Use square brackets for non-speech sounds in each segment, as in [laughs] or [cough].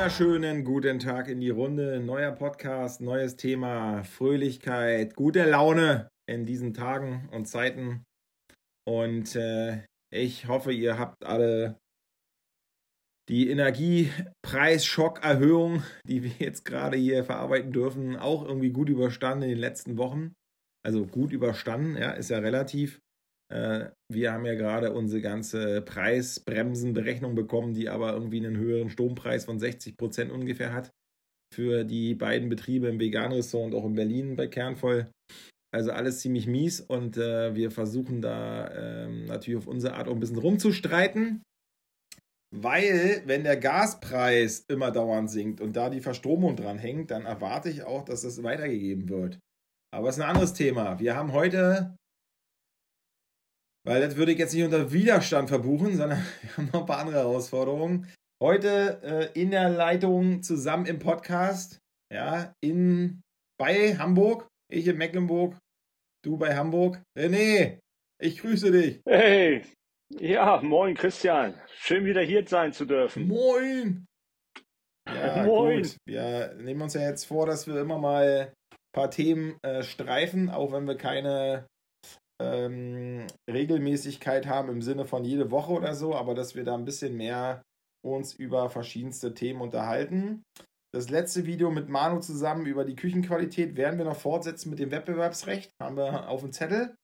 wunderschönen guten Tag in die Runde. Neuer Podcast, neues Thema, Fröhlichkeit, gute Laune in diesen Tagen und Zeiten. Und äh, ich hoffe, ihr habt alle die Energiepreisschockerhöhung, die wir jetzt gerade hier verarbeiten dürfen, auch irgendwie gut überstanden in den letzten Wochen. Also gut überstanden, ja, ist ja relativ. Äh, wir haben ja gerade unsere ganze Preisbremsenberechnung bekommen, die aber irgendwie einen höheren Strompreis von 60 Prozent ungefähr hat für die beiden Betriebe im Vegan-Ressort und auch in Berlin bei Kernvoll. Also alles ziemlich mies und äh, wir versuchen da ähm, natürlich auf unsere Art auch ein bisschen rumzustreiten. Weil, wenn der Gaspreis immer dauernd sinkt und da die Verstromung dran hängt, dann erwarte ich auch, dass das weitergegeben wird. Aber es ist ein anderes Thema. Wir haben heute weil das würde ich jetzt nicht unter Widerstand verbuchen, sondern [laughs] wir haben noch ein paar andere Herausforderungen. Heute äh, in der Leitung zusammen im Podcast, ja, in, bei Hamburg, ich in Mecklenburg, du bei Hamburg. René, ich grüße dich. Hey, ja, moin Christian. Schön wieder hier sein zu dürfen. Moin. Ja, [laughs] moin. Gut. Wir nehmen uns ja jetzt vor, dass wir immer mal ein paar Themen äh, streifen, auch wenn wir keine ähm, Regelmäßigkeit haben im Sinne von jede Woche oder so, aber dass wir da ein bisschen mehr uns über verschiedenste Themen unterhalten. Das letzte Video mit Manu zusammen über die Küchenqualität werden wir noch fortsetzen mit dem Wettbewerbsrecht. Haben wir auf dem Zettel.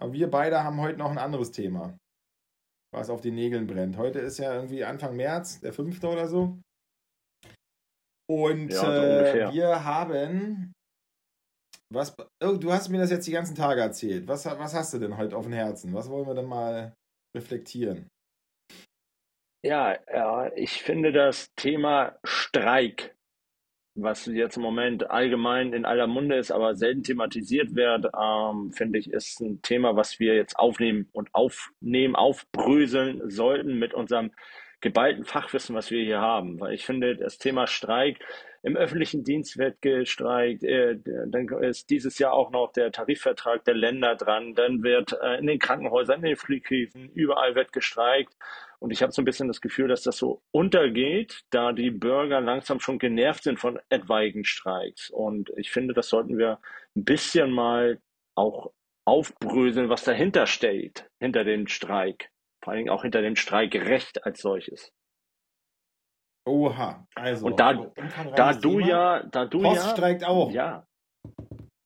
Aber wir beide haben heute noch ein anderes Thema, was auf den Nägeln brennt. Heute ist ja irgendwie Anfang März, der 5. oder so. Und ja, so äh, wir haben was, oh, du hast mir das jetzt die ganzen Tage erzählt. Was, was hast du denn heute auf dem Herzen? Was wollen wir denn mal reflektieren? Ja, ja, ich finde das Thema Streik, was jetzt im Moment allgemein in aller Munde ist, aber selten thematisiert wird, ähm, finde ich, ist ein Thema, was wir jetzt aufnehmen und aufnehmen, aufbröseln sollten mit unserem geballten Fachwissen, was wir hier haben. Weil ich finde, das Thema Streik im öffentlichen Dienst wird gestreikt, äh, dann ist dieses Jahr auch noch der Tarifvertrag der Länder dran, dann wird äh, in den Krankenhäusern, in den Flughäfen, überall wird gestreikt. Und ich habe so ein bisschen das Gefühl, dass das so untergeht, da die Bürger langsam schon genervt sind von etwaigen Streiks. Und ich finde, das sollten wir ein bisschen mal auch aufbröseln, was dahinter steht, hinter dem Streik. Vor allen Dingen auch hinter dem Streikrecht als solches. Oha, also. Und da, da du Thema. ja, da du Post ja. streikt auch. Ja.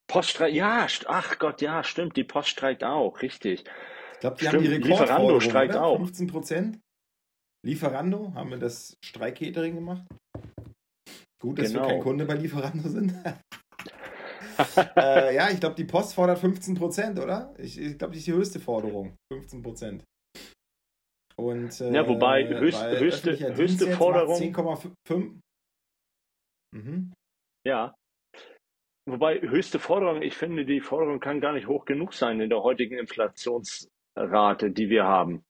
Post streikt, ja, ach Gott, ja, stimmt, die Post streikt auch, richtig. Ich glaube, die stimmt, haben die Lieferando streikt oder? auch. 15 Prozent. Lieferando, haben wir das Streikcatering gemacht. Gut, dass genau. wir kein Kunde bei Lieferando sind. [laughs] äh, ja, ich glaube, die Post fordert 15 Prozent, oder? Ich, ich glaube, das ist die höchste Forderung. 15 Prozent. Und, äh, ja, wobei höchst, höchste, höchste Forderung. 10,5. Mhm. Ja. Wobei höchste Forderung, ich finde, die Forderung kann gar nicht hoch genug sein in der heutigen Inflationsrate, die wir haben.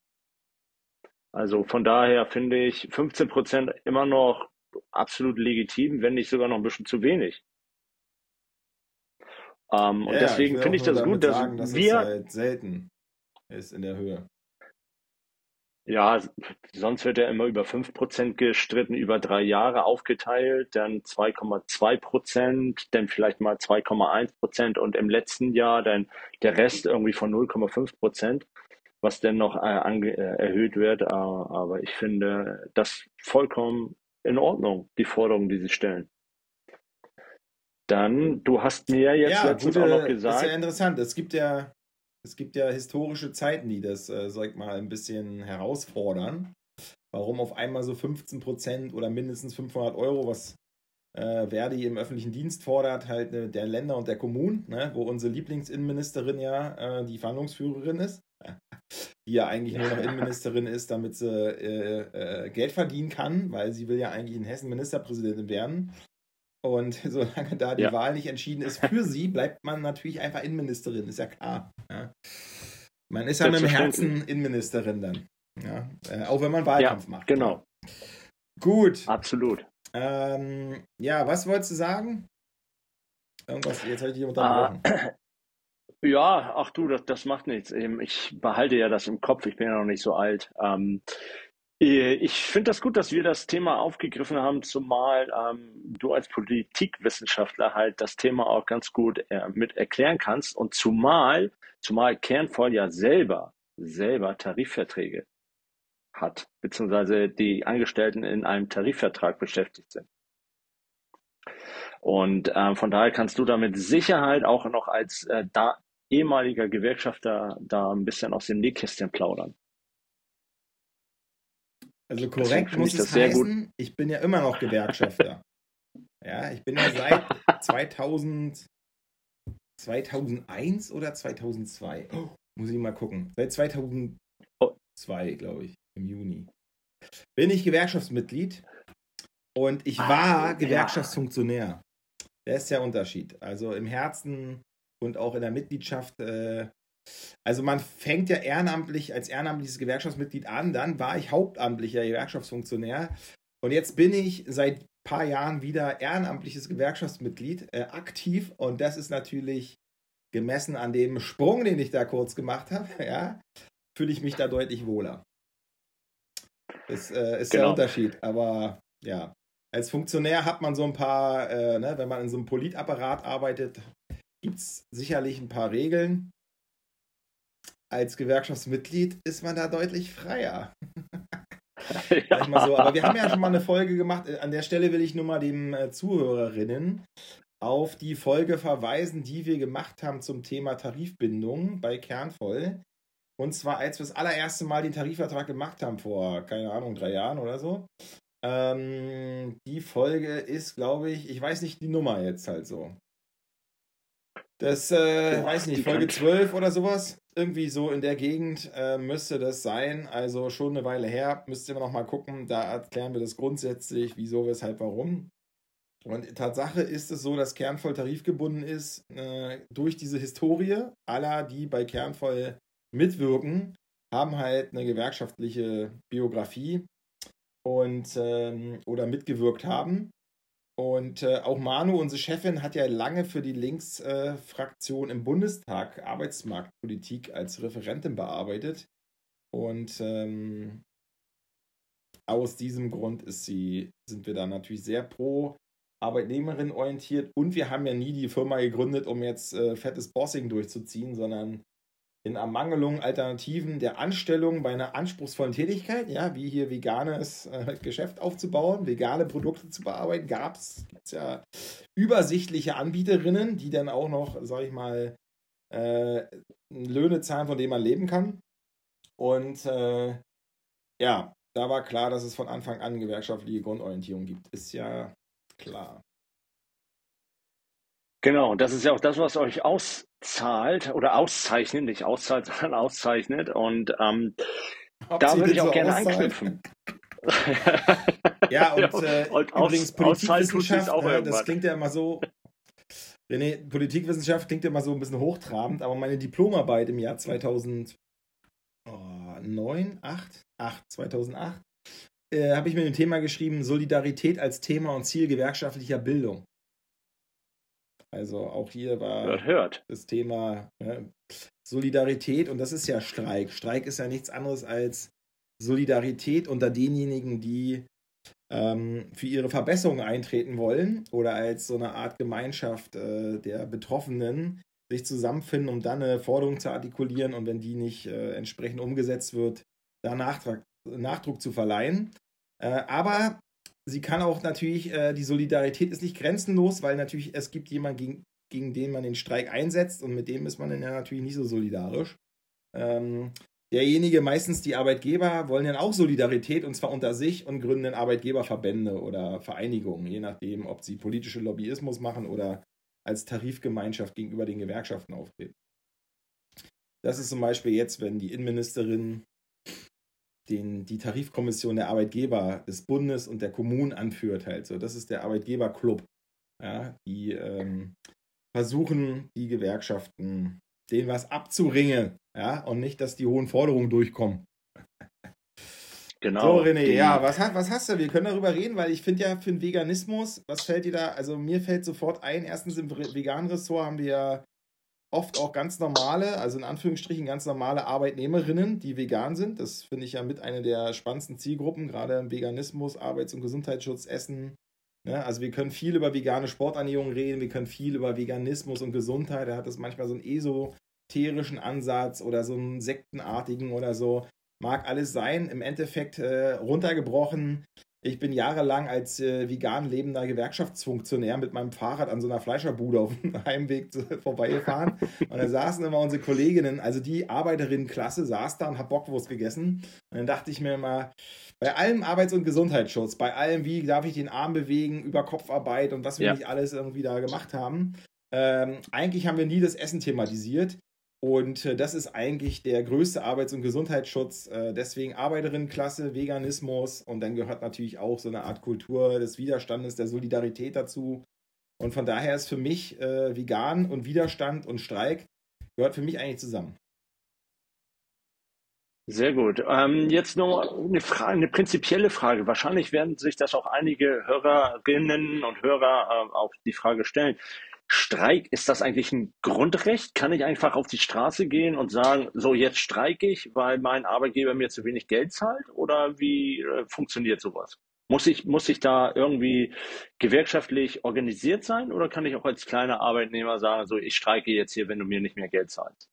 Also von daher finde ich 15 Prozent immer noch absolut legitim, wenn nicht sogar noch ein bisschen zu wenig. Ähm, ja, und deswegen finde ich das gut, dass, sagen, dass wir. Halt selten ist in der Höhe. Ja, sonst wird er immer über 5% gestritten, über drei Jahre aufgeteilt, dann 2,2%, dann vielleicht mal 2,1% und im letzten Jahr dann der Rest irgendwie von 0,5%, was dann noch äh, äh, erhöht wird. Aber ich finde das vollkommen in Ordnung, die Forderungen, die sie stellen. Dann, du hast mir jetzt ja, letztens gute, auch noch gesagt. Das ist ja interessant. Es gibt ja es gibt ja historische Zeiten, die das, äh, sag ich mal, ein bisschen herausfordern. Warum auf einmal so 15 Prozent oder mindestens 500 Euro, was äh, Verdi im öffentlichen Dienst fordert, halt äh, der Länder und der Kommunen, ne, wo unsere Lieblingsinnenministerin ja äh, die Verhandlungsführerin ist, [laughs] die ja eigentlich nur noch Innenministerin ist, damit sie äh, äh, Geld verdienen kann, weil sie will ja eigentlich in Hessen Ministerpräsidentin werden. Und [laughs] solange da die ja. Wahl nicht entschieden ist für sie, bleibt man natürlich einfach Innenministerin, ist ja klar. Ja. Man ist ja mit dem Herzen Innenministerin dann. Ja. Äh, auch wenn man Wahlkampf ja, macht. Genau. Gut. Absolut. Ähm, ja, was wolltest du sagen? Irgendwas, jetzt habe ich dich unterbrochen. Ah, [clears throat] ja, ach du, das, das macht nichts. Ich behalte ja das im Kopf, ich bin ja noch nicht so alt. Ähm, Äh, ich finde das gut, dass wir das Thema aufgegriffen haben, zumal ähm, du als Politikwissenschaftler halt das Thema auch ganz gut äh, mit erklären kannst und zumal, zumal Kernvoll ja selber, selber Tarifverträge hat, beziehungsweise die Angestellten in einem Tarifvertrag beschäftigt sind. Und äh, von daher kannst du da mit Sicherheit auch noch als äh, da, ehemaliger Gewerkschafter da ein bisschen aus dem Nähkästchen plaudern. Also korrekt muss es heißen, ich bin ja immer noch Gewerkschafter. [laughs] ja, ich bin ja seit 2000, 2001 oder 2002. Oh, muss ich mal gucken. Seit 2002, glaube ich, im Juni. Bin ich Gewerkschaftsmitglied und ich ah, war Gewerkschaftsfunktionär. Der ist der Unterschied. Also im Herzen und auch in der Mitgliedschaft äh, also man fängt ja ehrenamtlich als ehrenamtliches Gewerkschaftsmitglied an, dann war ich hauptamtlicher Gewerkschaftsfunktionär und jetzt bin ich seit ein paar Jahren wieder ehrenamtliches Gewerkschaftsmitglied äh, aktiv und das ist natürlich gemessen an dem Sprung, den ich da kurz gemacht habe, [laughs] ja, fühle ich mich da deutlich wohler. Das äh, ist genau. der Unterschied, aber ja, als Funktionär hat man so ein paar, äh, ne, wenn man in so einem Politapparat arbeitet, gibt es sicherlich ein paar Regeln als Gewerkschaftsmitglied ist man da deutlich freier. [laughs] ja. mal so. Aber wir haben ja schon mal eine Folge gemacht. An der Stelle will ich nur mal den äh, Zuhörerinnen auf die Folge verweisen, die wir gemacht haben zum Thema Tarifbindung bei Kernvoll. Und zwar, als wir das allererste Mal den Tarifvertrag gemacht haben, vor, keine Ahnung, drei Jahren oder so. Ähm, die Folge ist, glaube ich, ich weiß nicht die Nummer jetzt halt so. Das, äh, Boah, weiß nicht, Folge 12 oder sowas. Irgendwie so in der Gegend äh, müsste das sein. Also schon eine Weile her. Müsst ihr noch mal gucken. Da erklären wir das grundsätzlich, wieso, weshalb, warum. Und Tatsache ist es so, dass Kernvoll tarifgebunden ist äh, durch diese Historie. Aller, die bei Kernvoll mitwirken, haben halt eine gewerkschaftliche Biografie und ähm, oder mitgewirkt haben. Und äh, auch Manu, unsere Chefin, hat ja lange für die Linksfraktion äh, im Bundestag Arbeitsmarktpolitik als Referentin bearbeitet. Und ähm, aus diesem Grund ist sie, sind wir da natürlich sehr pro Arbeitnehmerin orientiert. Und wir haben ja nie die Firma gegründet, um jetzt äh, fettes Bossing durchzuziehen, sondern in Ermangelung Alternativen der Anstellung bei einer anspruchsvollen Tätigkeit, ja, wie hier veganes äh, Geschäft aufzubauen, vegane Produkte zu bearbeiten, gab es ja übersichtliche Anbieterinnen, die dann auch noch, sag ich mal, äh, Löhne zahlen, von denen man leben kann. Und äh, ja, da war klar, dass es von Anfang an gewerkschaftliche Grundorientierung gibt. Ist ja klar. Genau, und das ist ja auch das, was euch auszahlt oder auszeichnet, nicht auszahlt, [laughs] sondern auszeichnet. Und ähm, da würde ich auch so gerne anknüpfen. [laughs] [laughs] ja, und, äh, und übrigens Politikwissenschaft, auch äh, das klingt ja immer so, René, Politikwissenschaft klingt ja immer so ein bisschen hochtrabend, aber meine Diplomarbeit im Jahr 2009, 8, 8 2008, äh, habe ich mit dem Thema geschrieben, Solidarität als Thema und Ziel gewerkschaftlicher Bildung. Also auch hier war hört, hört. das Thema ne, Solidarität und das ist ja Streik. Streik ist ja nichts anderes als Solidarität unter denjenigen, die ähm, für ihre Verbesserung eintreten wollen oder als so eine Art Gemeinschaft äh, der Betroffenen sich zusammenfinden, um dann eine Forderung zu artikulieren und wenn die nicht äh, entsprechend umgesetzt wird, da Nachtrag, Nachdruck zu verleihen. Äh, aber sie kann auch natürlich, äh, die Solidarität ist nicht grenzenlos, weil natürlich es gibt jemanden, gegen, gegen den man den Streik einsetzt und mit dem ist man dann ja natürlich nicht so solidarisch. Ähm, derjenige, meistens die Arbeitgeber, wollen dann auch Solidarität und zwar unter sich und gründen Arbeitgeberverbände oder Vereinigungen, je nachdem, ob sie politische Lobbyismus machen oder als Tarifgemeinschaft gegenüber den Gewerkschaften auftreten. Das ist zum Beispiel jetzt, wenn die Innenministerin den, die Tarifkommission der Arbeitgeber des Bundes und der Kommunen anführt halt. So, das ist der Arbeitgeberclub. Ja, die ähm, versuchen, die Gewerkschaften denen was abzuringen, ja, und nicht, dass die hohen Forderungen durchkommen. Genau. So, René, ja, was, was hast du? Wir können darüber reden, weil ich finde ja für den Veganismus, was fällt dir da? Also mir fällt sofort ein, erstens im veganen Ressort haben wir oft auch ganz normale, also in Anführungsstrichen ganz normale Arbeitnehmerinnen, die vegan sind. Das finde ich ja mit einer der spannendsten Zielgruppen, gerade im Veganismus, Arbeits- und Gesundheitsschutz, Essen. Ne? Also wir können viel über vegane Sporternährung reden, wir können viel über Veganismus und Gesundheit. Da hat das manchmal so einen esoterischen Ansatz oder so einen sektenartigen oder so. Mag alles sein. Im Endeffekt äh, runtergebrochen ich bin jahrelang als äh, vegan lebender Gewerkschaftsfunktionär mit meinem Fahrrad an so einer Fleischerbude auf dem [laughs] Heimweg zu, vorbeigefahren. Und da saßen immer unsere Kolleginnen, also die Arbeiterinnenklasse, saß da und hat Bockwurst gegessen. Und dann dachte ich mir immer, bei allem Arbeits- und Gesundheitsschutz, bei allem, wie darf ich den Arm bewegen, über Kopfarbeit und was wir ja. nicht alles irgendwie da gemacht haben, ähm, eigentlich haben wir nie das Essen thematisiert. Und äh, das ist eigentlich der größte Arbeits- und Gesundheitsschutz. Äh, deswegen Arbeiterinnenklasse, Veganismus und dann gehört natürlich auch so eine Art Kultur des Widerstandes, der Solidarität dazu. Und von daher ist für mich äh, vegan und Widerstand und Streik gehört für mich eigentlich zusammen. Sehr gut. Ähm, jetzt noch eine, Frage, eine prinzipielle Frage. Wahrscheinlich werden sich das auch einige Hörerinnen und Hörer äh, auch die Frage stellen. Streik, ist das eigentlich ein Grundrecht? Kann ich einfach auf die Straße gehen und sagen, so jetzt streike ich, weil mein Arbeitgeber mir zu wenig Geld zahlt? Oder wie äh, funktioniert sowas? Muss ich, muss ich da irgendwie gewerkschaftlich organisiert sein oder kann ich auch als kleiner Arbeitnehmer sagen, so ich streike jetzt hier, wenn du mir nicht mehr Geld zahlst?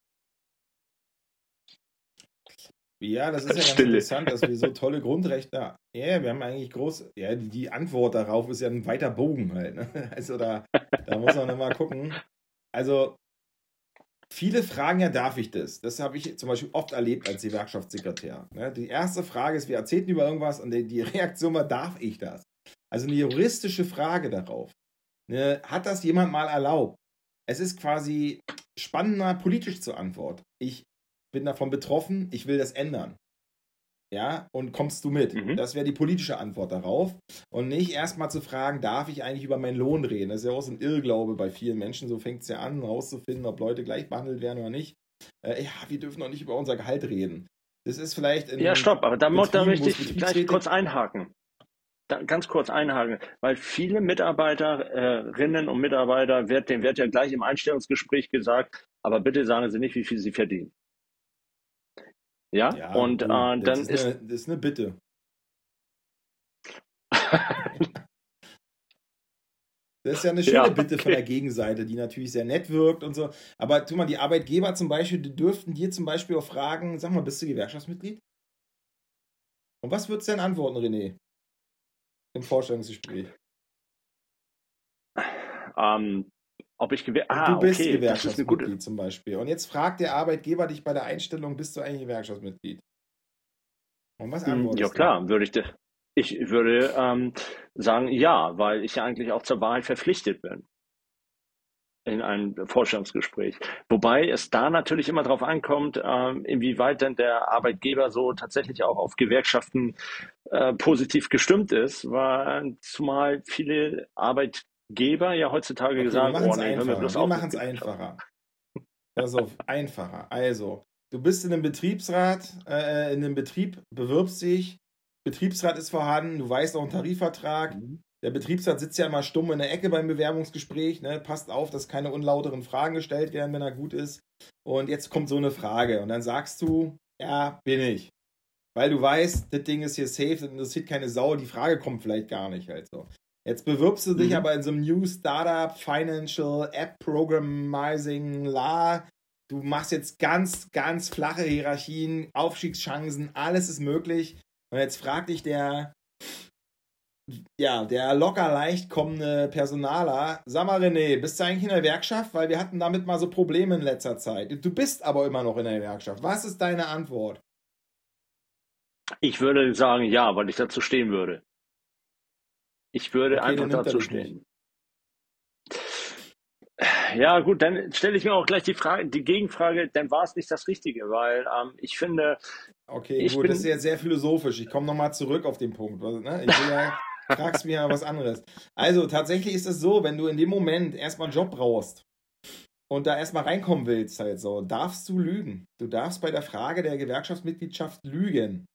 Ja, das ist ja ganz Stille. interessant, dass wir so tolle Grundrechte haben. Ja, wir haben eigentlich groß, ja, die, die, Antwort darauf ist ja ein weiter Bogen halt. Ne? [laughs] Also da, da muss man immer gucken. Also viele fragen ja, darf ich das? Das habe ich zum Beispiel oft erlebt als Gewerkschaftssekretär. Ne? Die erste Frage ist, wir erzählten über irgendwas und die Reaktion war, darf ich das? Also eine juristische Frage darauf. Ne? Hat das jemand mal erlaubt? Es ist quasi spannender politisch zur Antwort. Ich bin davon betroffen, ich will das ändern. Ja, und kommst du mit? Mhm. Das wäre die politische Antwort darauf. Und nicht erstmal zu fragen, darf ich eigentlich über meinen Lohn reden? Das ist ja auch so ein Irrglaube bei vielen Menschen. So fängt es ja an, herauszufinden, ob Leute gleich behandelt werden oder nicht. Äh, ja, wir dürfen doch nicht über unser Gehalt reden. Das ist vielleicht. ja, stopp, aber da, da möchte ich gleich kurz einhaken. Da, ganz kurz einhaken, weil viele Mitarbeiterinnen und Mitarbeiter, wird, dem wird ja gleich im Einstellungsgespräch gesagt, aber bitte sagen Sie nicht, wie viel Sie verdienen. Ja, ja und äh, dann ist, ist, eine, das ist eine Bitte. [laughs] Das ist ja eine schöne ja, okay. Bitte von der Gegenseite, die natürlich sehr nett wirkt und so. Aber tu mal, die Arbeitgeber zum Beispiel, die dürften dir zum Beispiel auch fragen, sag mal, bist du Gewerkschaftsmitglied? Und was würdest du denn antworten, René? Im Vorstellungsgespräch? Ähm, ob ich Gewer ah, du bist okay, Gewerkschaftsmitglied zum Beispiel. Und jetzt fragt der Arbeitgeber dich bei der Einstellung, bist du eigentlich Gewerkschaftsmitglied? Und was hm, antwortest Ja klar, du? würde ich, ich würde ähm, sagen ja, weil ich ja eigentlich auch zur Wahrheit verpflichtet bin in einem Vorstellungsgespräch. Wobei es da natürlich immer darauf ankommt, ähm, inwieweit denn der Arbeitgeber so tatsächlich auch auf Gewerkschaften äh, positiv gestimmt ist, weil zumal viele Arbeit Geber ja heutzutage okay, gesagt, oh nee, Wir machen es einfacher. Pass auf, einfacher. Also, du bist in einem Betriebsrat, äh, in einem Betrieb, bewirbst dich, Betriebsrat ist vorhanden, du weißt auch einen Tarifvertrag. Mhm. Der Betriebsrat sitzt ja immer stumm in der Ecke beim Bewerbungsgespräch, ne? passt auf, dass keine unlauteren Fragen gestellt werden, wenn er gut ist. Und jetzt kommt so eine Frage und dann sagst du, ja, bin ich. Weil du weißt, das Ding ist hier safe, das interessiert keine Sau, die Frage kommt vielleicht gar nicht halt so. Jetzt bewirbst du dich mhm. aber in so einem New Startup, Financial, App Programmizing, La. Du machst jetzt ganz, ganz flache Hierarchien, Aufstiegschancen, alles ist möglich. Und jetzt fragt dich der, ja, der locker leicht kommende Personaler, sag mal René, bist du eigentlich in der Werkschaft? Weil wir hatten damit mal so Probleme in letzter Zeit. Du bist aber immer noch in der Werkschaft. Was ist deine Antwort? Ich würde sagen, ja, weil ich dazu stehen würde. Ich würde okay, einfach dazu stehen. Ja, gut, dann stelle ich mir auch gleich die Frage, die Gegenfrage, dann war es nicht das Richtige, weil ähm, ich finde. Okay, gut, das ist ja sehr philosophisch. Ich komme nochmal zurück auf den Punkt. Ne? Ich will ja, [laughs] fragst mir ja was anderes. Also, tatsächlich ist es so, wenn du in dem Moment erstmal einen Job brauchst und da erstmal reinkommen willst, halt so, darfst du lügen. Du darfst bei der Frage der Gewerkschaftsmitgliedschaft lügen.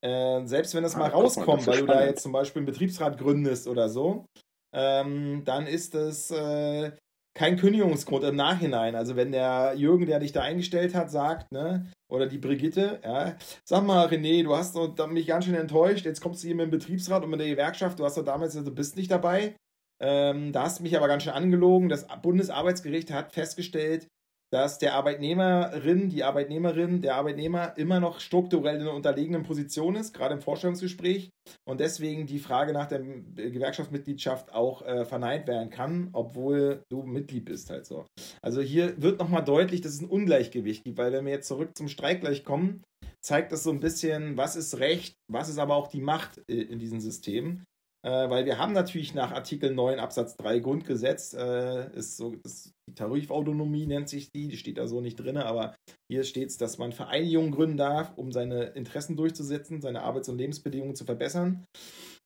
Äh, selbst wenn das ah, mal rauskommt, das weil du da jetzt zum Beispiel einen Betriebsrat gründest oder so, ähm, dann ist es, äh, kein Kündigungsgrund im Nachhinein. Also wenn der Jürgen, der dich da eingestellt hat, sagt, ne, oder die Brigitte, ja, sag mal, René, du hast mich ganz schön enttäuscht, jetzt kommst du hier mit dem Betriebsrat und mit der Gewerkschaft, du hast doch damals, du bist nicht dabei. Ähm, da hast du mich aber ganz schön angelogen. Das Bundesarbeitsgericht hat festgestellt, dass der Arbeitnehmerin, die Arbeitnehmerin, der Arbeitnehmer immer noch strukturell in einer unterlegenen Position ist, gerade im Vorstellungsgespräch, und deswegen die Frage nach der Gewerkschaftsmitgliedschaft auch äh, verneint werden kann, obwohl du Mitglied bist halt so. Also hier wird nochmal deutlich, dass es ein Ungleichgewicht gibt, weil wenn wir jetzt zurück zum Streik gleich kommen, zeigt das so ein bisschen, was ist Recht, was ist aber auch die Macht äh, in diesem System. Äh, weil wir haben natürlich nach Artikel 9 Absatz 3 Grundgesetz, äh, ist so, ist die Tarifautonomie nennt sich die, die steht da so nicht drin, aber hier steht es, dass man Vereinigungen gründen darf, um seine Interessen durchzusetzen, seine Arbeits- und Lebensbedingungen zu verbessern.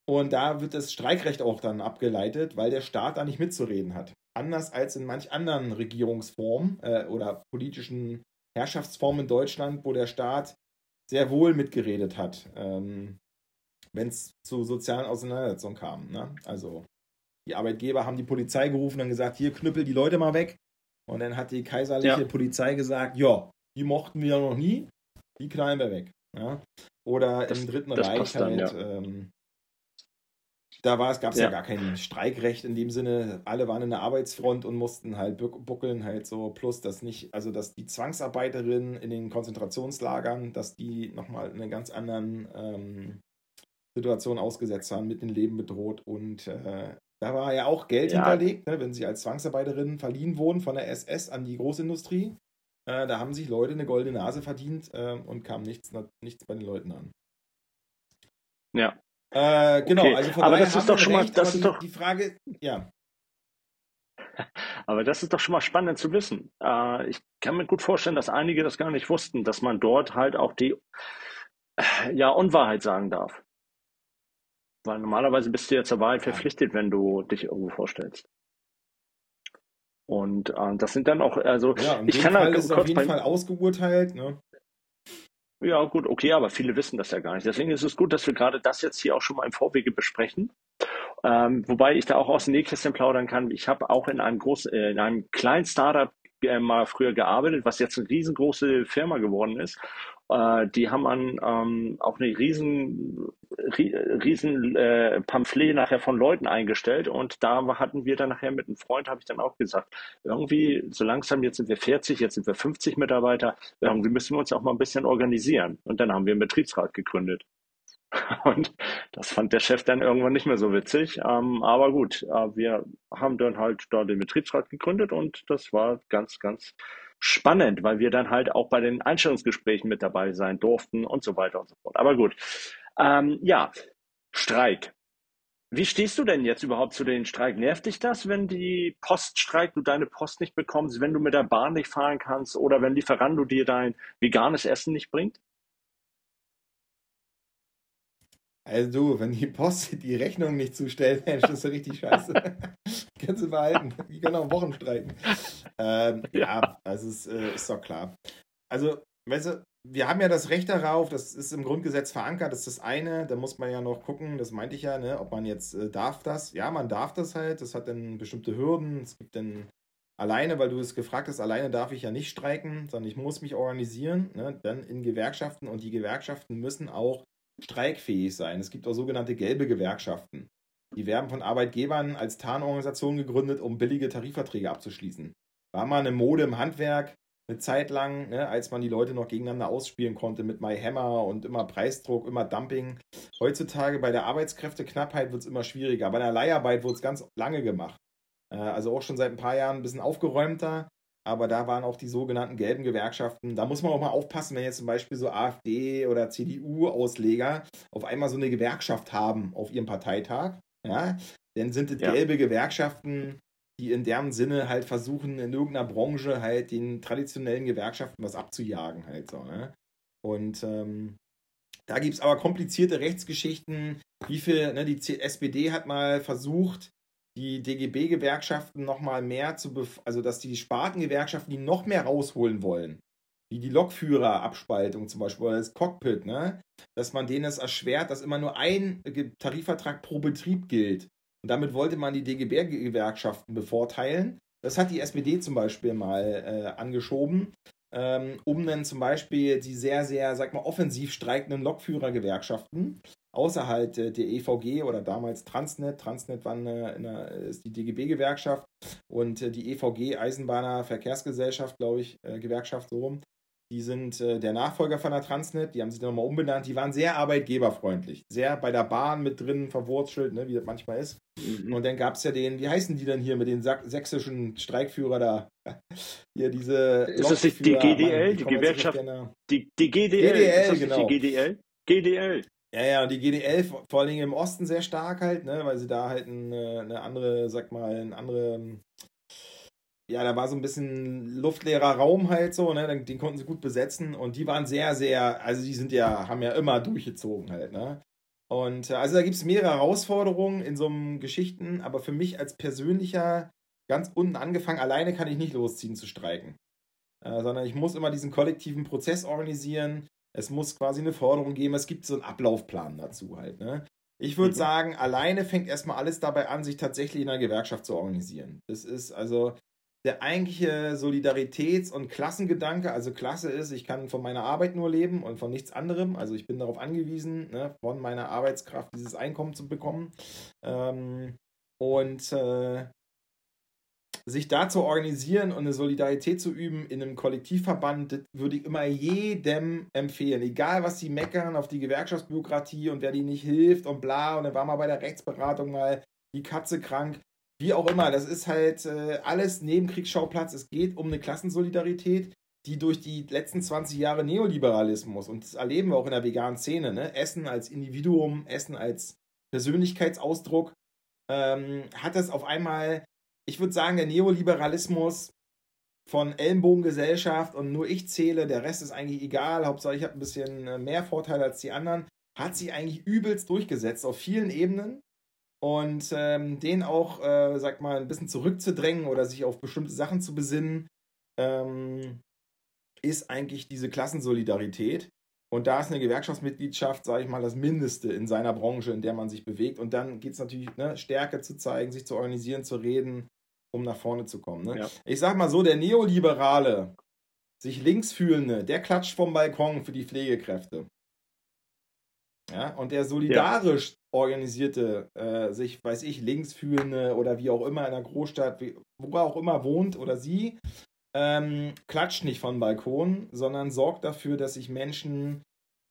Und da wird das Streikrecht auch dann abgeleitet, weil der Staat da nicht mitzureden hat. Anders als in manch anderen Regierungsformen äh, oder politischen Herrschaftsformen in Deutschland, wo der Staat sehr wohl mitgeredet hat. Ähm, wenn es zu sozialen Auseinandersetzungen kam. Ne? Also die Arbeitgeber haben die Polizei gerufen und gesagt, hier knüppel die Leute mal weg. Und dann hat die kaiserliche ja. Polizei gesagt, ja, die mochten wir ja noch nie, die knallen wir weg. Ja? Oder das, im Dritten Reich halt, ja. ähm, da gab es ja. gar kein Streikrecht in dem Sinne. Alle waren in der Arbeitsfront und mussten halt buckeln halt so. Plus, dass nicht, also dass die Zwangsarbeiterinnen in den Konzentrationslagern, dass die nochmal in einen ganz anderen ähm, Situation ausgesetzt waren, mit dem Leben bedroht. Und äh, da war ja auch Geld ja. hinterlegt, ne, wenn sie als Zwangsarbeiterinnen verliehen wurden von der SS an die Großindustrie. Äh, da haben sich Leute eine goldene Nase verdient äh, und kam nichts, nichts bei den Leuten an. Ja. Äh, genau, okay. also von aber das ist doch schon recht, mal, das ist die, doch die Frage, ja. [laughs] Aber das ist doch schon mal spannend zu wissen. Äh, ich kann mir gut vorstellen, dass einige das gar nicht wussten, dass man dort halt auch die ja, Unwahrheit sagen darf. Weil normalerweise bist du ja zur Wahrheit verpflichtet, wenn du dich irgendwo vorstellst. Und äh, das sind dann auch, also ja, ich kann Fall da ist auf jeden Fall ausgeurteilt, ne? Ja, gut, okay, aber viele wissen das ja gar nicht. Deswegen ist es gut, dass wir gerade das jetzt hier auch schon mal im Vorwege besprechen. Ähm, wobei ich da auch aus dem Nähkästchen plaudern kann. Ich habe auch in einem großen, äh, in einem kleinen Startup äh, mal früher gearbeitet, was jetzt eine riesengroße Firma geworden ist. Äh, die haben an ähm, auch eine riesen, riesen äh, Pamphlet nachher von Leuten eingestellt und da hatten wir dann nachher mit einem Freund, habe ich dann auch gesagt, irgendwie so langsam, jetzt sind wir 40, jetzt sind wir 50 Mitarbeiter, irgendwie müssen wir uns auch mal ein bisschen organisieren. Und dann haben wir einen Betriebsrat gegründet. [laughs] Und das fand der Chef dann irgendwann nicht mehr so witzig. Ähm, aber gut, äh, wir haben dann halt da den Betriebsrat gegründet und das war ganz, ganz spannend, weil wir dann halt auch bei den Einstellungsgesprächen mit dabei sein durften und so weiter und so fort. Aber gut. Ähm, ja, Streik. Wie stehst du denn jetzt überhaupt zu den Streik? Nervt dich das, wenn die Post streikt, du deine Post nicht bekommst, wenn du mit der Bahn nicht fahren kannst oder wenn Lieferando dir dein veganes Essen nicht bringt? Also du, wenn die Post [laughs] die Rechnung nicht zustellt, Mensch, das ist ja richtig scheiße. [laughs] Kannst du behalten. Die können auch Wochen streiken. Ähm, [laughs] ja, also ist, äh, ist doch klar. Also, weißt du, wir haben ja das Recht darauf, das ist im Grundgesetz verankert, das ist das eine, da muss man ja noch gucken, das meinte ich ja, ne, ob man jetzt äh, darf das. Ja, man darf das halt, das hat dann bestimmte Hürden, es gibt dann alleine, weil du es gefragt hast, alleine darf ich ja nicht streiken, sondern ich muss mich organisieren, ne, dann in Gewerkschaften und die Gewerkschaften müssen auch streikfähig sein. Es gibt auch sogenannte gelbe Gewerkschaften. Die werden von Arbeitgebern als Tarnorganisation gegründet, um billige Tarifverträge abzuschließen. War mal eine Mode im Handwerk, eine Zeit lang, ne, als man die Leute noch gegeneinander ausspielen konnte mit My Hammer und immer Preisdruck, immer Dumping. Heutzutage bei der Arbeitskräfteknappheit wird es immer schwieriger. Bei der Leiharbeit wurde es ganz lange gemacht. Äh, also auch schon seit ein paar Jahren ein bisschen aufgeräumter aber da waren auch die sogenannten gelben Gewerkschaften. Da muss man auch mal aufpassen, wenn jetzt zum Beispiel so AfD oder CDU-Ausleger auf einmal so eine Gewerkschaft haben auf ihrem Parteitag. Ja, dann sind es ja. gelbe Gewerkschaften, die in deren Sinne halt versuchen, in irgendeiner Branche halt den traditionellen Gewerkschaften was abzujagen halt so. Ne? Und ähm, da gibt es aber komplizierte Rechtsgeschichten. Wie viel, ne, die SPD hat mal versucht, die DGB-Gewerkschaften nochmal mehr zu, also dass die Spartengewerkschaften die noch mehr rausholen wollen, wie die Lokführerabspaltung zum Beispiel oder das Cockpit, ne? dass man denen es erschwert, dass immer nur ein Tarifvertrag pro Betrieb gilt. Und damit wollte man die DGB-Gewerkschaften bevorteilen, Das hat die SPD zum Beispiel mal äh, angeschoben, ähm, um dann zum Beispiel die sehr, sehr, sag mal, offensiv streikenden Lokführergewerkschaften außerhalb der EVG oder damals Transnet, Transnet war eine, eine, ist die DGB-Gewerkschaft und äh, die EVG Eisenbahner Verkehrsgesellschaft, glaube ich, äh, Gewerkschaft so rum, die sind äh, der Nachfolger von der Transnet, die haben sich nochmal umbenannt. Die waren sehr arbeitgeberfreundlich, sehr bei der Bahn mit drin verwurzelt, ne, wie das manchmal ist. Mhm. Und dann gab es ja den, wie heißen die denn hier mit den sächsischen Streikführer da? [laughs] Hier diese. Ist das nicht die GDL, Mann, die, die Gewerkschaft? Die, die GDL, GDL genau. die GDL? GDL. Ja, ja, die GDL vor allen Dingen im Osten sehr stark halt, ne, weil sie da halt eine, eine andere, sag mal, eine andere ja, da war so ein bisschen luftleerer Raum halt so, ne? Den, den, konnten sie gut besetzen und die waren sehr, sehr, also die sind ja, haben ja immer durchgezogen halt, ne? Und äh, also da gibt es mehrere Herausforderungen in so einem Geschichten, aber für mich als persönlicher, ganz unten angefangen, alleine kann ich nicht losziehen zu streiken. Äh, sondern ich muss immer diesen kollektiven Prozess organisieren. Es muss quasi eine Forderung geben, es gibt so einen Ablaufplan dazu halt, ne? Ich würde mhm. sagen, alleine fängt erstmal alles dabei an, sich tatsächlich in einer Gewerkschaft zu organisieren. Das ist also, der eigentliche Solidaritäts- und Klassengedanke, also Klasse ist, ich kann von meiner Arbeit nur leben und von nichts anderem, also ich bin darauf angewiesen, ne, von meiner Arbeitskraft dieses Einkommen zu bekommen. Ähm, und äh, sich da zu organisieren und eine Solidarität zu üben in einem Kollektivverband, das würde ich immer jedem empfehlen. Egal, was sie meckern auf die Gewerkschaftsbürokratie und wer die nicht hilft und bla. Und dann war mal bei der Rechtsberatung mal die Katze krank. Wie auch immer, das ist halt äh, alles Nebenkriegsschauplatz. Es geht um eine Klassensolidarität, die durch die letzten 20 Jahre Neoliberalismus, und das erleben wir auch in der veganen Szene, ne? Essen als Individuum, Essen als Persönlichkeitsausdruck, ähm, hat das auf einmal, ich würde sagen, der Neoliberalismus von Ellenbogengesellschaft und nur ich zähle, der Rest ist eigentlich egal, Hauptsache ich habe ein bisschen äh, mehr Vorteile als die anderen, hat sich eigentlich übelst durchgesetzt auf vielen Ebenen und ähm, den auch, äh, sag mal, ein bisschen zurückzudrängen oder sich auf bestimmte Sachen zu besinnen, ähm, ist eigentlich diese Klassensolidarität. Und da ist eine Gewerkschaftsmitgliedschaft, sage ich mal, das Mindeste in seiner Branche, in der man sich bewegt. Und dann geht es natürlich, ne, Stärke zu zeigen, sich zu organisieren, zu reden, um nach vorne zu kommen. Ne? Ja. Ich sag mal so, der Neoliberale, sich links fühlende, der klatscht vom Balkon für die Pflegekräfte. Ja, und der solidarisch organisierte, äh, sich, weiß ich, links fühlende oder wie auch immer in einer Großstadt, wie, wo er auch immer wohnt oder sie, ähm, klatscht nicht von Balkon, sondern sorgt dafür, dass sich Menschen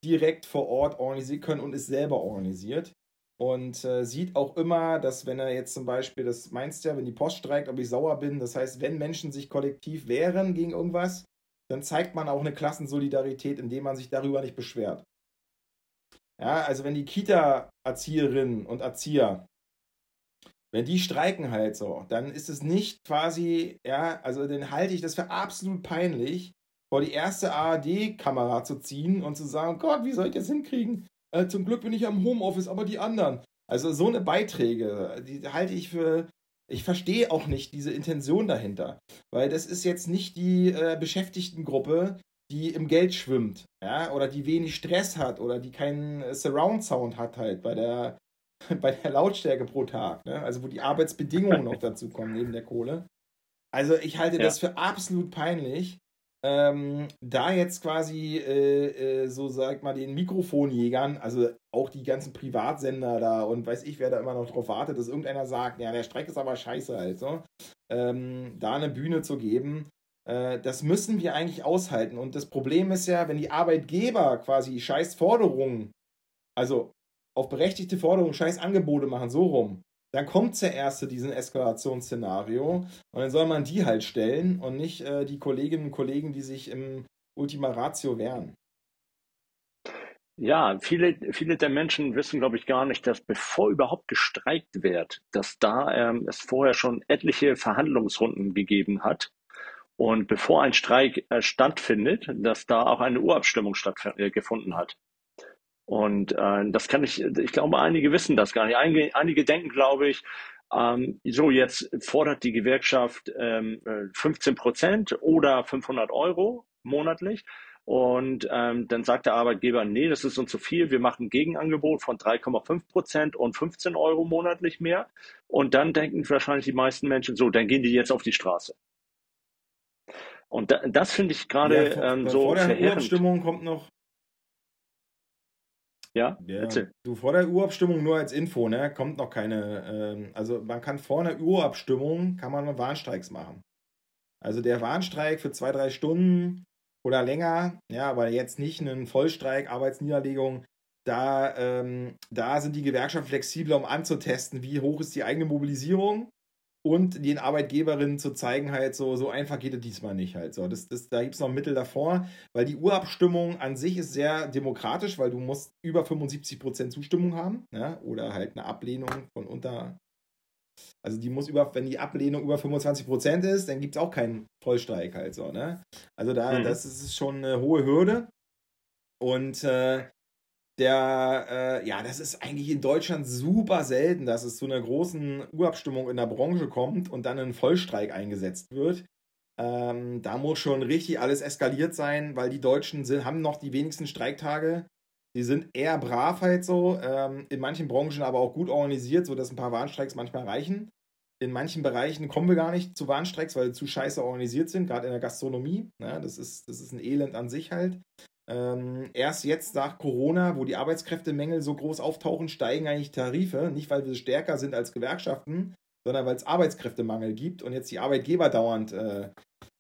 direkt vor Ort organisieren können und ist selber organisiert. Und äh, sieht auch immer, dass wenn er jetzt zum Beispiel, das meinst du ja, wenn die Post streikt, ob ich sauer bin, das heißt, wenn Menschen sich kollektiv wehren gegen irgendwas, dann zeigt man auch eine Klassensolidarität, indem man sich darüber nicht beschwert. Ja, also wenn die Kita-Erzieherinnen und Erzieher, wenn die streiken halt so, dann ist es nicht quasi, ja, also dann halte ich das für absolut peinlich, vor die erste ARD-Kamera zu ziehen und zu sagen, Gott, wie soll ich das hinkriegen? Äh, zum Glück bin ich am Homeoffice, aber die anderen. Also so eine Beiträge, die halte ich für, ich verstehe auch nicht diese Intention dahinter, weil das ist jetzt nicht die äh, Beschäftigtengruppe, die im Geld schwimmt, ja, oder die wenig Stress hat oder die keinen Surround Sound hat halt bei der [laughs] bei der Lautstärke pro Tag, ne? also wo die Arbeitsbedingungen noch dazu kommen neben der Kohle. Also ich halte ja. das für absolut peinlich, ähm, da jetzt quasi äh, äh, so sag mal den Mikrofonjägern, also auch die ganzen Privatsender da und weiß ich, wer da immer noch drauf wartet, dass irgendeiner sagt, ja der Streik ist aber scheiße halt so, ähm, da eine Bühne zu geben äh, das müssen wir eigentlich aushalten. Und das Problem ist ja, wenn die Arbeitgeber quasi scheiß Forderungen, also auf berechtigte Forderungen scheiß Angebote machen, so rum, dann kommt erst zu diesem Eskalationsszenario und dann soll man die halt stellen und nicht äh, die Kolleginnen und Kollegen, die sich im Ultima Ratio wehren. Ja, viele, viele der Menschen wissen, glaube ich, gar nicht, dass bevor überhaupt gestreikt wird, dass da ähm, es vorher schon etliche Verhandlungsrunden gegeben hat und bevor ein Streik äh, stattfindet, dass da auch eine Urabstimmung stattgefunden äh, hat. Und äh, das kann ich, ich glaube, einige wissen das gar nicht. Einige, einige denken, glaube ich, ähm, so jetzt fordert die Gewerkschaft ähm, 15 äh, Prozent oder 500 Euro monatlich. Und ähm, dann sagt der Arbeitgeber, nee, das ist uns zu viel, wir machen ein Gegenangebot von 3,5 Prozent und 15 Euro monatlich mehr. Und dann denken wahrscheinlich die meisten Menschen so, dann gehen die jetzt auf die Straße. Und da, das finde ich gerade ja, ähm, so vor der. Urabstimmung kommt noch. Ja, ja, erzähl. Du vor der Urabstimmung nur als Info, ne? Kommt noch keine. Ähm, also man kann vor einer Urabstimmung kann man Warnstreiks machen. Also der Warnstreik für zwei, drei Stunden oder länger, ja, aber jetzt nicht einen Vollstreik, Arbeitsniederlegung. Da, ähm, da sind die Gewerkschaften flexibler, um anzutesten, wie hoch ist die eigene Mobilisierung und den Arbeitgeberinnen zu zeigen, halt so, so einfach geht es diesmal nicht halt so. Das, das, da gibt es noch Mittel davor, weil die Urabstimmung an sich ist sehr demokratisch, weil du musst über 75% Zustimmung haben, ja, oder halt eine Ablehnung von unter also die muss über, wenn die Ablehnung über 25% ist, dann gibt es auch keinen Vollstreik halt so, ne? Also da, mhm. das ist schon eine hohe Hürde. Und äh, der, äh, ja, das ist eigentlich in Deutschland super selten, dass es zu einer großen Urabstimmung in der Branche kommt und dann ein Vollstreik eingesetzt wird. Ähm, da muss schon richtig alles eskaliert sein, weil die Deutschen sind, haben noch die wenigsten Streiktage. Die sind eher brav halt so, ähm, in manchen Branchen aber auch gut organisiert, sodass ein paar Warnstreiks manchmal reichen. In manchen Bereichen kommen wir gar nicht zu Warnstreiks, weil sie zu scheiße organisiert sind, gerade in der Gastronomie. Ja, das, ist, das ist ein Elend an sich halt. Ähm, erst jetzt nach Corona, wo die Arbeitskräftemängel so groß auftauchen, steigen eigentlich Tarife. Nicht, weil wir stärker sind als Gewerkschaften, sondern weil es Arbeitskräftemangel gibt und jetzt die Arbeitgeber dauernd äh,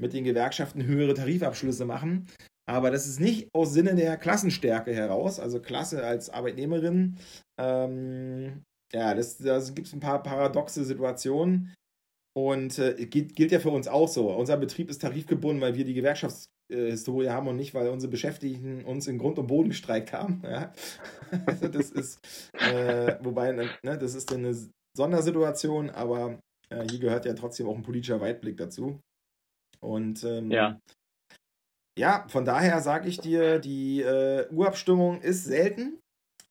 mit den Gewerkschaften höhere Tarifabschlüsse machen. Aber das ist nicht aus Sinne der Klassenstärke heraus, also Klasse als Arbeitnehmerin. Ähm, ja, das, das gibt es ein paar paradoxe Situationen. Und äh, gilt, gilt ja für uns auch so. Unser Betrieb ist tarifgebunden, weil wir die Gewerkschaftshistorie haben und nicht, weil unsere Beschäftigten uns in Grund und Boden gestreikt haben. Ja? Also [laughs] das ist, äh, wobei, ne, das ist eine Sondersituation, aber äh, hier gehört ja trotzdem auch ein politischer Weitblick dazu. Und ähm, ja ja, von daher sage ich dir, die äh, Urabstimmung ist selten.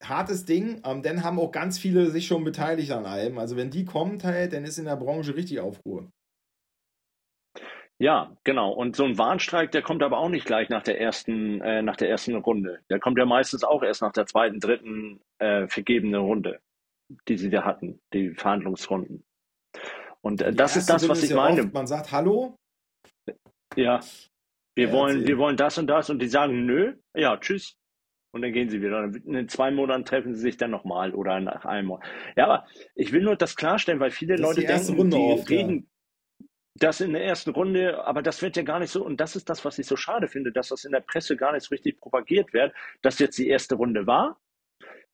Hartes Ding, ähm, denn haben auch ganz viele sich schon beteiligt an allem. Also wenn die kommt halt, dann ist in der Branche richtig Aufruhr. Ja, genau. Und so ein Warnstreik, der kommt aber auch nicht gleich nach der ersten, äh, nach der ersten Runde. Der kommt ja meistens auch erst nach der zweiten, dritten äh, vergebenen Runde, die sie da hatten, die Verhandlungsrunden. Und äh, das ist das, was ich meine. Oft, man sagt Hallo. Ja. Wir ja, wollen, wir wollen das und das und die sagen nö, ja, tschüss. Und dann gehen sie wieder. In zwei Monaten treffen sie sich dann nochmal oder nach einem Monat. Ja, aber ich will nur das klarstellen, weil viele das Leute denken, Runde die oft, reden ja. Das in der ersten Runde, aber das wird ja gar nicht so, und das ist das, was ich so schade finde, dass das in der Presse gar nicht so richtig propagiert wird, dass jetzt die erste Runde war.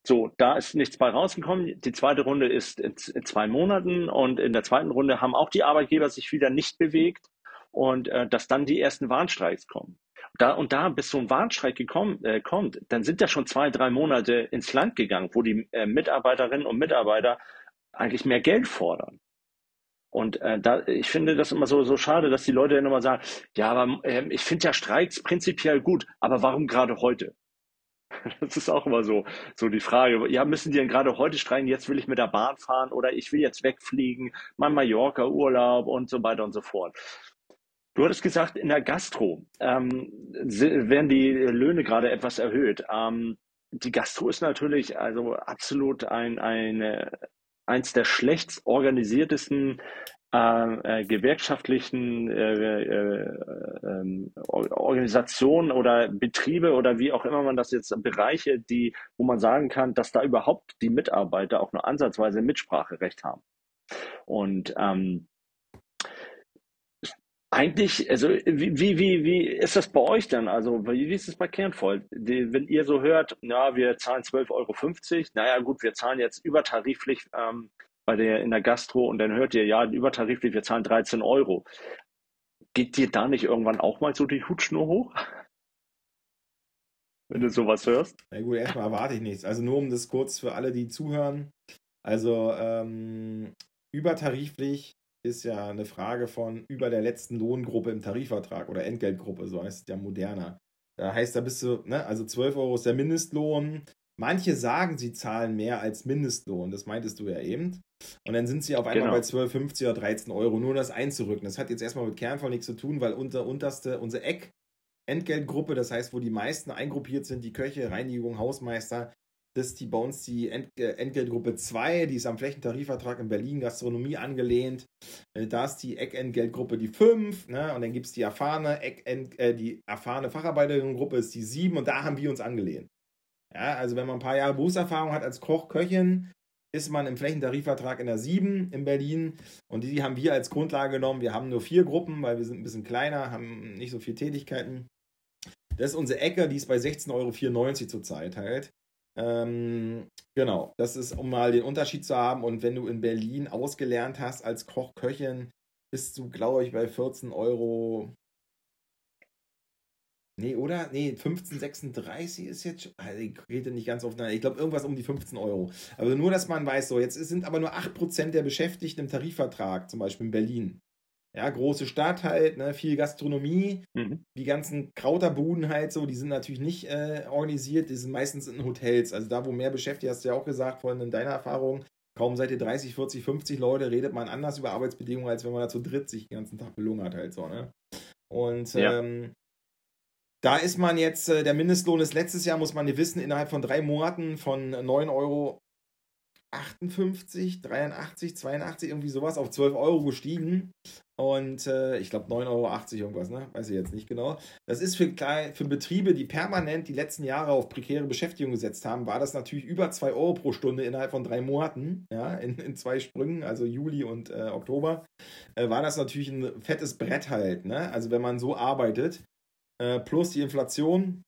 So, da ist nichts bei rausgekommen. Die zweite Runde ist in zwei Monaten und in der zweiten Runde haben auch die Arbeitgeber sich wieder nicht bewegt und äh, dass dann die ersten Warnstreiks kommen. Da, und da, bis so ein Warnstreik gekommen, äh, kommt, dann sind ja schon zwei, drei Monate ins Land gegangen, wo die äh, Mitarbeiterinnen und Mitarbeiter eigentlich mehr Geld fordern. Und äh, da, ich finde das immer so, so schade, dass die Leute dann immer sagen, ja, aber äh, ich finde ja Streiks prinzipiell gut, aber warum gerade heute? [laughs] Das ist auch immer so, so die Frage. Ja, müssen die denn gerade heute streiken? Jetzt will ich mit der Bahn fahren oder ich will jetzt wegfliegen, mein Mallorca-Urlaub und so weiter und so fort. Du hattest gesagt, in der Gastro ähm, werden die Löhne gerade etwas erhöht. Ähm, die Gastro ist natürlich also absolut ein, eine, eins der schlecht organisiertesten äh, äh, gewerkschaftlichen äh, äh, ähm, Organisationen oder Betriebe oder wie auch immer man das jetzt Bereiche, die, wo man sagen kann, dass da überhaupt die Mitarbeiter auch nur ansatzweise Mitspracherecht haben. Und ähm, eigentlich, also wie, wie, wie, ist das bei euch dann? Also wie ist es bei Kernvoll? Wenn ihr so hört, ja, wir zahlen 12,50 Euro, naja gut, wir zahlen jetzt übertariflich ähm, bei der, in der Gastro und dann hört ihr, ja, übertariflich, wir zahlen 13 Euro. Geht dir da nicht irgendwann auch mal so die Hutschnur hoch? [laughs] Wenn du sowas hörst? Na gut, erstmal erwarte ich nichts. Also nur um das kurz für alle, die zuhören. Also ähm, übertariflich ist ja eine Frage von über der letzten Lohngruppe im Tarifvertrag oder Entgeltgruppe, so heißt es ja moderner. Da heißt, da bist du, ne, also 12 Euro ist der Mindestlohn. Manche sagen, sie zahlen mehr als Mindestlohn, das meintest du ja eben. Und dann sind sie auf einmal genau. bei 12, 50 oder 13 Euro, nur das einzurücken. Das hat jetzt erstmal mit Kernfall nichts zu tun, weil unser unterste, unser Eck, Entgeltgruppe, das heißt, wo die meisten eingruppiert sind, die Köche, Reinigung, Hausmeister. Das ist die bei uns die Ent äh, Entgeltgruppe 2, die ist am Flächentarifvertrag in Berlin, Gastronomie angelehnt. Äh, da ist die Eckentgeltgruppe die 5, ne? und dann gibt es die erfahrene, Eckent, äh, die erfahrene Facharbeiterinnengruppe ist die 7 und da haben wir uns angelehnt. Ja, also wenn man ein paar Jahre Berufserfahrung hat als Koch, Köchin, ist man im Flächentarifvertrag in der 7 in Berlin und die haben wir als Grundlage genommen. Wir haben nur vier Gruppen, weil wir sind ein bisschen kleiner, haben nicht so viele Tätigkeiten. Das ist unsere Ecke, die ist bei 16,94 Euro zurzeit halt. Ähm, genau, das ist, um mal den Unterschied zu haben. Und wenn du in Berlin ausgelernt hast als Koch, Köchin, bist du, glaube ich, bei 14 Euro Nee, oder? Nee, 15,36 ist jetzt. Also ich rede nicht ganz oft. Ich glaube, irgendwas um die 15 Euro. Also nur, dass man weiß, so, jetzt sind aber nur 8% der Beschäftigten im Tarifvertrag, zum Beispiel in Berlin. Ja, große Stadt halt, ne, viel Gastronomie. Mhm. Die ganzen Krauterbuden halt so, die sind natürlich nicht äh, organisiert, die sind meistens in Hotels. Also da, wo mehr beschäftigt, hast du ja auch gesagt, vorhin in deiner Erfahrung, kaum seid ihr 30, 40, 50 Leute, redet man anders über Arbeitsbedingungen, als wenn man da zu dritt sich den ganzen Tag belungert halt so, ne? Und ja. ähm, da ist man jetzt, äh, der Mindestlohn ist letztes Jahr, muss man wissen, innerhalb von drei Monaten von 9 Euro 58, 83, 82, irgendwie sowas auf 12 Euro gestiegen. Und äh, ich glaube 9,80 Euro irgendwas, ne? Weiß ich jetzt nicht genau. Das ist für, für Betriebe, die permanent die letzten Jahre auf prekäre Beschäftigung gesetzt haben, war das natürlich über 2 Euro pro Stunde innerhalb von drei Monaten, ja, in, in zwei Sprüngen, also Juli und äh, Oktober, äh, war das natürlich ein fettes Brett halt, ne? Also wenn man so arbeitet, äh, plus die Inflation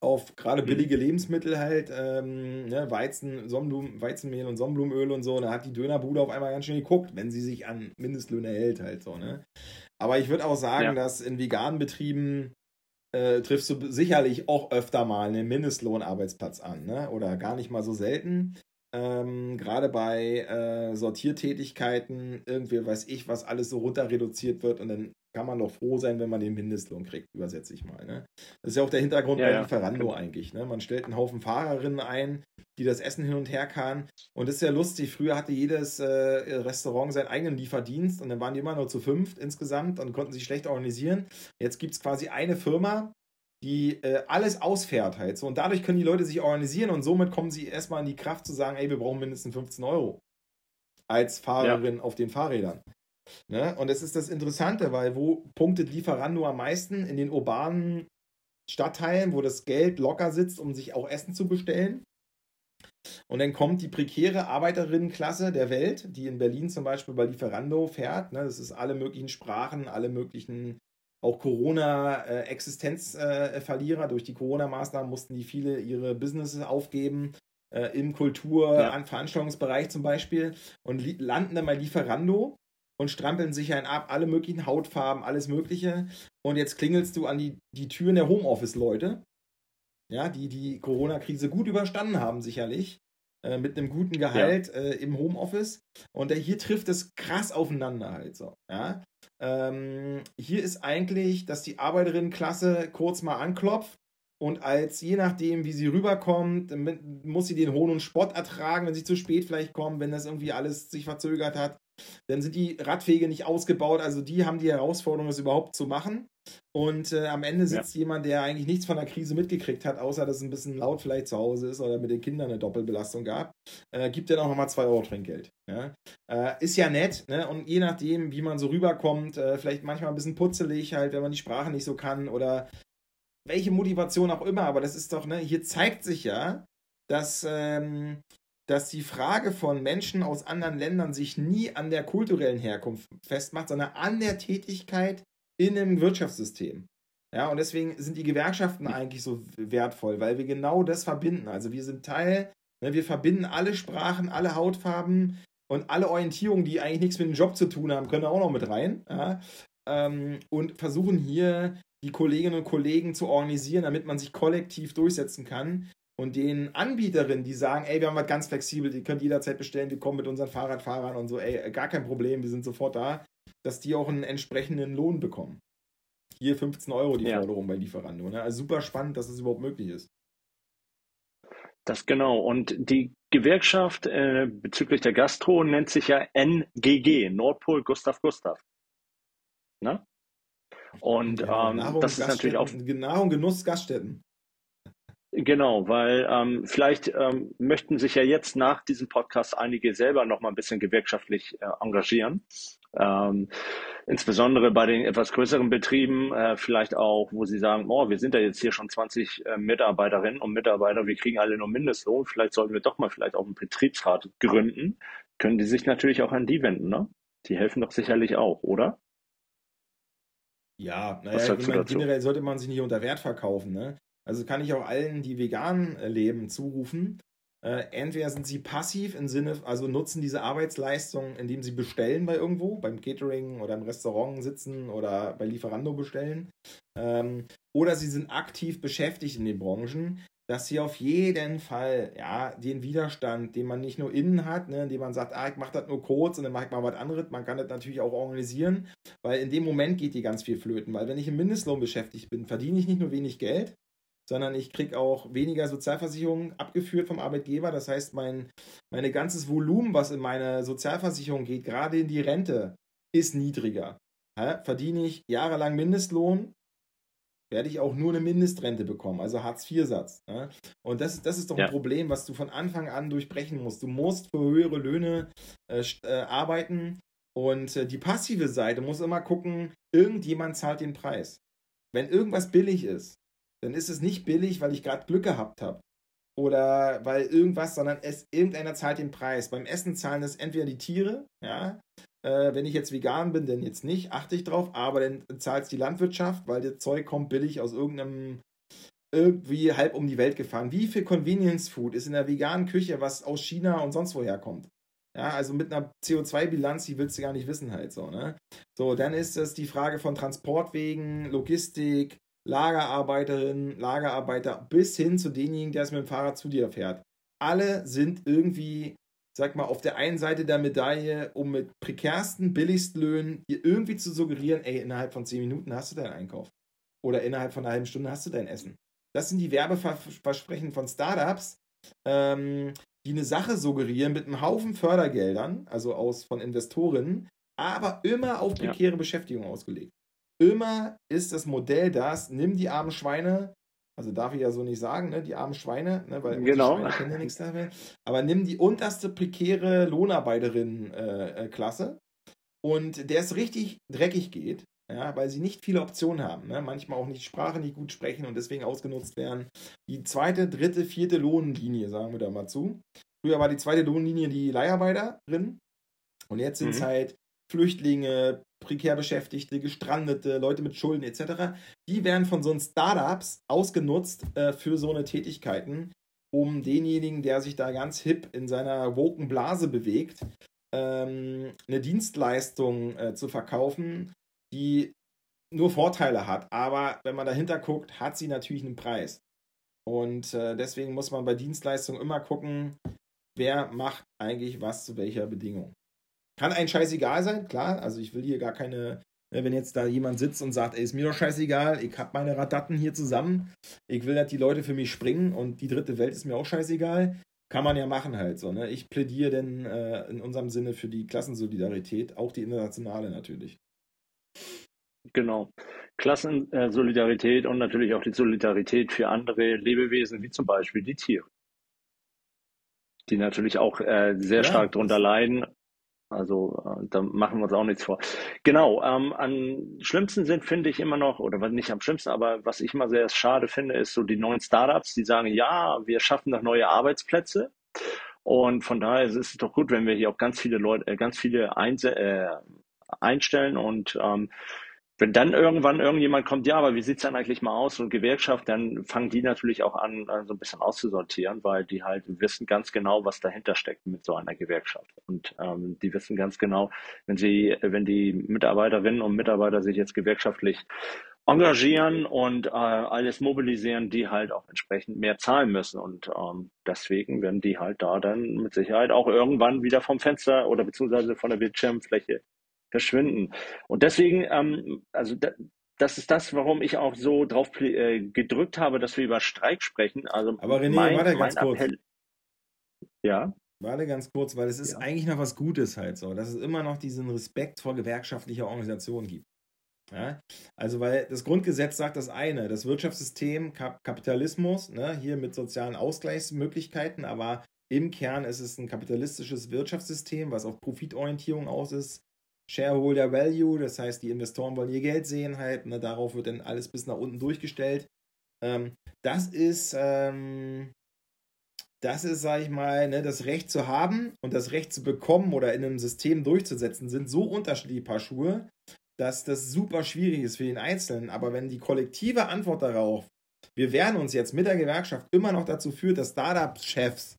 auf gerade mhm. billige Lebensmittel halt, ähm, ne, Weizen, Sonnenblumen, Weizenmehl und Sonnenblumenöl und so, da hat die Dönerbude auf einmal ganz schön geguckt, wenn sie sich an Mindestlöhne hält halt so, ne. Aber ich würde auch sagen, ja. dass in veganen Betrieben äh, triffst du sicherlich auch öfter mal einen Mindestlohnarbeitsplatz an, ne? Oder gar nicht mal so selten. Ähm, Gerade bei äh, Sortiertätigkeiten, irgendwie weiß ich, was alles so runter reduziert wird und dann kann man doch froh sein, wenn man den Mindestlohn kriegt, übersetze ich mal. Ne? Das ist ja auch der Hintergrund ja, bei ja. Lieferando eigentlich. Ne? Man stellt einen Haufen Fahrerinnen ein, die das Essen hin und her kann. Und das ist ja lustig. Früher hatte jedes äh, Restaurant seinen eigenen Lieferdienst und dann waren die immer nur zu fünft insgesamt und konnten sich schlecht organisieren. Jetzt gibt es quasi eine Firma, die äh, alles ausfährt halt so. Und dadurch können die Leute sich organisieren und somit kommen sie erstmal in die Kraft zu sagen, ey, wir brauchen mindestens 15 Euro als Fahrerin ja. auf den Fahrrädern. Ne? Und es ist das Interessante, weil wo punktet Lieferando am meisten? In den urbanen Stadtteilen, wo das Geld locker sitzt, um sich auch Essen zu bestellen. Und dann kommt die prekäre Arbeiterinnenklasse der Welt, die in Berlin zum Beispiel bei Lieferando fährt. Ne? Das ist alle möglichen Sprachen, alle möglichen auch Corona-Existenzverlierer. Durch die Corona-Maßnahmen mussten die viele ihre Businesses aufgeben, äh, im Kultur-, ja. Veranstaltungsbereich zum Beispiel, und landen dann bei Lieferando und strampeln sich ein ab, alle möglichen Hautfarben, alles Mögliche. Und jetzt klingelst du an die, die Türen der Homeoffice-Leute, ja, die die Corona-Krise gut überstanden haben, sicherlich, äh, mit einem guten Gehalt ja. äh, im Homeoffice. Und äh, hier trifft es krass aufeinander halt so, ja. Ähm, hier ist eigentlich, dass die Arbeiterinnenklasse kurz mal anklopft und als je nachdem, wie sie rüberkommt, muss sie den Hohn und Spott ertragen, wenn sie zu spät vielleicht kommen, wenn das irgendwie alles sich verzögert hat. Dann sind die Radwege nicht ausgebaut. Also die haben die Herausforderung, das überhaupt zu machen. Und äh, am Ende sitzt ja. jemand, der eigentlich nichts von der Krise mitgekriegt hat, außer dass es ein bisschen laut vielleicht zu Hause ist oder mit den Kindern eine Doppelbelastung gab, äh, gibt dann auch nochmal 2 Euro Trinkgeld. Ja? Äh, ist ja nett, ne? Und je nachdem, wie man so rüberkommt, äh, vielleicht manchmal ein bisschen putzelig halt, wenn man die Sprache nicht so kann oder welche Motivation auch immer, aber das ist doch, ne, hier zeigt sich ja, dass ähm, dass die Frage von Menschen aus anderen Ländern sich nie an der kulturellen Herkunft festmacht, sondern an der Tätigkeit in einem Wirtschaftssystem. Ja, und deswegen sind die Gewerkschaften eigentlich so wertvoll, weil wir genau das verbinden. Also wir sind Teil, ne, wir verbinden alle Sprachen, alle Hautfarben und alle Orientierungen, die eigentlich nichts mit dem Job zu tun haben, können auch noch mit rein. Ja, ähm, und versuchen hier die Kolleginnen und Kollegen zu organisieren, damit man sich kollektiv durchsetzen kann und den Anbieterinnen, die sagen, ey, wir haben was ganz flexibel, die könnt jederzeit bestellen, wir kommen mit unseren Fahrradfahrern und so, ey, gar kein Problem, wir sind sofort da, dass die auch einen entsprechenden Lohn bekommen. Hier 15 Euro die ja. Forderung bei Lieferando. Ne? Also super spannend, dass es überhaupt möglich ist. Das genau. Und die Gewerkschaft äh, bezüglich der Gastro nennt sich ja NGG, Nordpol Gustav Gustav. Ne? Und ja, ähm, das ist natürlich auch. Nahrung, Genuss, Gaststätten. Genau, weil ähm, vielleicht ähm, möchten sich ja jetzt nach diesem Podcast einige selber noch mal ein bisschen gewerkschaftlich äh, engagieren. Ähm, insbesondere bei den etwas größeren Betrieben, äh, vielleicht auch, wo sie sagen, oh, wir sind ja jetzt hier schon 20 äh, Mitarbeiterinnen und Mitarbeiter, wir kriegen alle nur Mindestlohn, vielleicht sollten wir doch mal vielleicht auch einen Betriebsrat gründen, können die sich natürlich auch an die wenden, ne? Die helfen doch sicherlich auch, oder? Ja, naja, generell sollte man sich nicht unter Wert verkaufen, ne? Also kann ich auch allen, die vegan äh, leben, zurufen. Äh, entweder sind sie passiv im Sinne, also nutzen diese Arbeitsleistung, indem sie bestellen bei irgendwo, beim Catering oder im Restaurant sitzen oder bei Lieferando bestellen. Ähm, oder sie sind aktiv beschäftigt in den Branchen, dass sie auf jeden Fall ja den Widerstand, den man nicht nur innen hat, ne, indem man sagt, ah, ich mache das nur kurz und dann mache ich mal was anderes. Man kann das natürlich auch organisieren, weil in dem Moment geht die ganz viel flöten. Weil wenn ich im Mindestlohn beschäftigt bin, verdiene ich nicht nur wenig Geld, sondern ich kriege auch weniger Sozialversicherung abgeführt vom Arbeitgeber. Das heißt, mein meine ganzes Volumen, was in meine Sozialversicherung geht, gerade in die Rente, ist niedriger. Ja, verdiene ich jahrelang Mindestlohn, werde ich auch nur eine Mindestrente bekommen, also Hartz-IV-Satz. Ja? Und das, das ist doch ja. ein Problem, was du von Anfang an durchbrechen musst. Du musst für höhere Löhne äh, äh, arbeiten und äh, die passive Seite muss immer gucken, irgendjemand zahlt den Preis. Wenn irgendwas billig ist, dann ist es nicht billig, weil ich gerade Glück gehabt habe. Oder weil irgendwas, sondern es, irgendeiner zahlt den Preis. Beim Essen zahlen es entweder die Tiere, ja. Äh, wenn ich jetzt vegan bin, dann jetzt nicht, achte ich drauf, aber dann zahlt es die Landwirtschaft, weil das Zeug kommt billig aus irgendeinem irgendwie halb um die Welt gefahren. Wie viel Convenience Food ist in der veganen Küche, was aus China und sonst woher kommt? Ja, also mit einer CO2-Bilanz, die willst du gar nicht wissen halt so, ne? So, dann ist es die Frage von Transportwegen, Logistik, Lagerarbeiterinnen, Lagerarbeiter bis hin zu denjenigen, der es mit dem Fahrrad zu dir fährt. Alle sind irgendwie, sag mal, auf der einen Seite der Medaille, um mit prekärsten, billigsten Löhnen dir irgendwie zu suggerieren, ey, innerhalb von 10 Minuten hast du deinen Einkauf. Oder innerhalb von einer halben Stunde hast du dein Essen. Das sind die Werbeversprechen von Startups, ähm, die eine Sache suggerieren mit einem Haufen Fördergeldern, also aus von Investorinnen, aber immer auf prekäre ja. Beschäftigung ausgelegt immer ist das Modell das, nimm die armen Schweine, also darf ich ja so nicht sagen, ne, die armen Schweine, ne, weil genau. die Schweine kennen ja nichts dafür, aber nimm die unterste prekäre Lohnarbeiterin-Klasse äh, und der es richtig dreckig geht, ja, weil sie nicht viele Optionen haben, ne, manchmal auch nicht Sprache nicht gut sprechen und deswegen ausgenutzt werden. Die zweite, dritte, vierte Lohnlinie, sagen wir da mal zu. Früher war die zweite Lohnlinie die Leiharbeiterin und jetzt sind es mhm. halt Flüchtlinge, prekär Beschäftigte, Gestrandete, Leute mit Schulden etc., die werden von so Startups ausgenutzt äh, für so eine Tätigkeiten, um denjenigen, der sich da ganz hip in seiner woken Blase bewegt, ähm, eine Dienstleistung äh, zu verkaufen, die nur Vorteile hat. Aber wenn man dahinter guckt, hat sie natürlich einen Preis. Und äh, deswegen muss man bei Dienstleistungen immer gucken, wer macht eigentlich was zu welcher Bedingung. Kann ein scheißegal sein, klar. Also ich will hier gar keine, ne, wenn jetzt da jemand sitzt und sagt, ey, ist mir doch scheißegal, ich habe meine Radatten hier zusammen, ich will, dass die Leute für mich springen und die dritte Welt ist mir auch scheißegal. Kann man ja machen halt so. Ne? Ich plädiere denn äh, in unserem Sinne für die Klassensolidarität, auch die internationale natürlich. Genau. Klassensolidarität und natürlich auch die Solidarität für andere Lebewesen, wie zum Beispiel die Tiere. Die natürlich auch äh, sehr ja, stark darunter leiden also äh, da machen wir uns auch nichts vor. Genau, ähm, am schlimmsten sind, finde ich immer noch, oder nicht am schlimmsten, aber was ich immer sehr schade finde, ist so die neuen Startups, die sagen, ja, wir schaffen noch neue Arbeitsplätze. Und von daher ist es doch gut, wenn wir hier auch ganz viele Leute, äh, ganz viele Einse äh, einstellen und ähm, wenn dann irgendwann irgendjemand kommt, ja, aber wie sieht's dann eigentlich mal aus, eine Gewerkschaft, dann fangen die natürlich auch an, äh, so ein bisschen auszusortieren, weil die halt wissen ganz genau, was dahinter steckt mit so einer Gewerkschaft. Und ähm, die wissen ganz genau, wenn sie, wenn die Mitarbeiterinnen und Mitarbeiter sich jetzt gewerkschaftlich engagieren und äh, alles mobilisieren, die halt auch entsprechend mehr zahlen müssen. Und ähm, deswegen werden die halt da dann mit Sicherheit auch irgendwann wieder vom Fenster oder beziehungsweise von der Bildschirmfläche verschwinden. Und deswegen, ähm, also da, das ist das, warum ich auch so drauf äh, gedrückt habe, dass wir über Streik sprechen. Also Aber René, mein, warte ganz kurz. Appell, ja. Warte ganz kurz, weil es ist ja. eigentlich noch was Gutes halt so, dass es immer noch diesen Respekt vor gewerkschaftlicher Organisation gibt. Ja? Also, weil das Grundgesetz sagt das eine, das Wirtschaftssystem, Kap Kapitalismus, ne, hier mit sozialen Ausgleichsmöglichkeiten, aber im Kern ist es ein kapitalistisches Wirtschaftssystem, was auf Profitorientierung aus ist. Shareholder Value, das heißt, die Investoren wollen ihr Geld sehen halt, ne, darauf wird dann alles bis nach unten durchgestellt. Ähm, das ist, ähm, das ist, sag ich mal, ne, das Recht zu haben und das Recht zu bekommen oder in einem System durchzusetzen, sind so unterschiedliche Paar Schuhe, dass das super schwierig ist für den Einzelnen. Aber wenn die kollektive Antwort darauf, wir werden uns jetzt mit der Gewerkschaft immer noch dazu führt, dass Startup-Chefs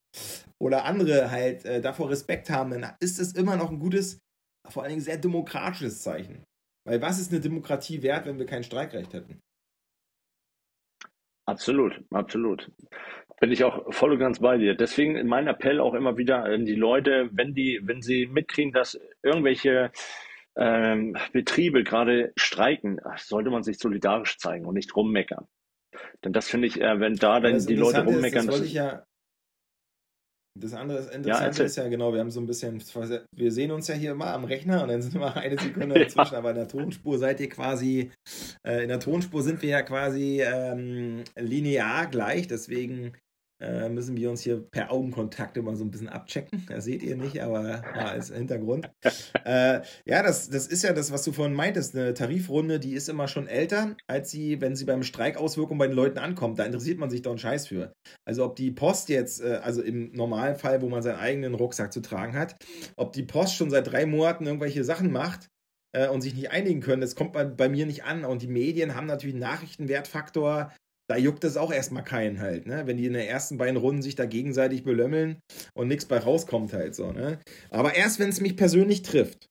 oder andere halt äh, davor Respekt haben, dann ist es immer noch ein gutes, vor allen Dingen sehr demokratisches Zeichen. Weil was ist eine Demokratie wert, wenn wir kein Streikrecht hätten? Absolut, absolut. Bin ich auch voll und ganz bei dir. Deswegen mein Appell auch immer wieder an die Leute, wenn die, wenn sie mitkriegen, dass irgendwelche ähm, Betriebe gerade streiken, sollte man sich solidarisch zeigen und nicht rummeckern. Denn das finde ich, äh, wenn da dann die Leute rummeckern, das, das, das ja, das andere Interessante ja, ist ja genau, wir haben so ein bisschen, wir sehen uns ja hier immer am Rechner und dann sind wir eine Sekunde [laughs] dazwischen, ja. aber in der Tonspur seid ihr quasi, äh, in der Tonspur sind wir ja quasi ähm, linear gleich, deswegen äh, müssen wir uns hier per Augenkontakt immer so ein bisschen abchecken. [laughs] Das seht ihr nicht, aber mal als Hintergrund. äh, ja, das, das ist ja das, was du vorhin meintest. Eine Tarifrunde, die ist immer schon älter, als sie, wenn sie beim Streikauswirkung bei den Leuten ankommt. Da interessiert man sich doch einen Scheiß für. Also ob die Post jetzt, äh, also im normalen Fall, wo man seinen eigenen Rucksack zu tragen hat, ob die Post schon seit drei Monaten irgendwelche Sachen macht, äh, und sich nicht einigen können. Das kommt bei, bei, mir nicht an. Und die Medien haben natürlich einen Nachrichtenwertfaktor da juckt es auch erstmal keinen halt, ne? Wenn die in den ersten beiden Runden sich da gegenseitig belömmeln und nichts bei rauskommt halt so, ne? Aber erst wenn es mich persönlich trifft,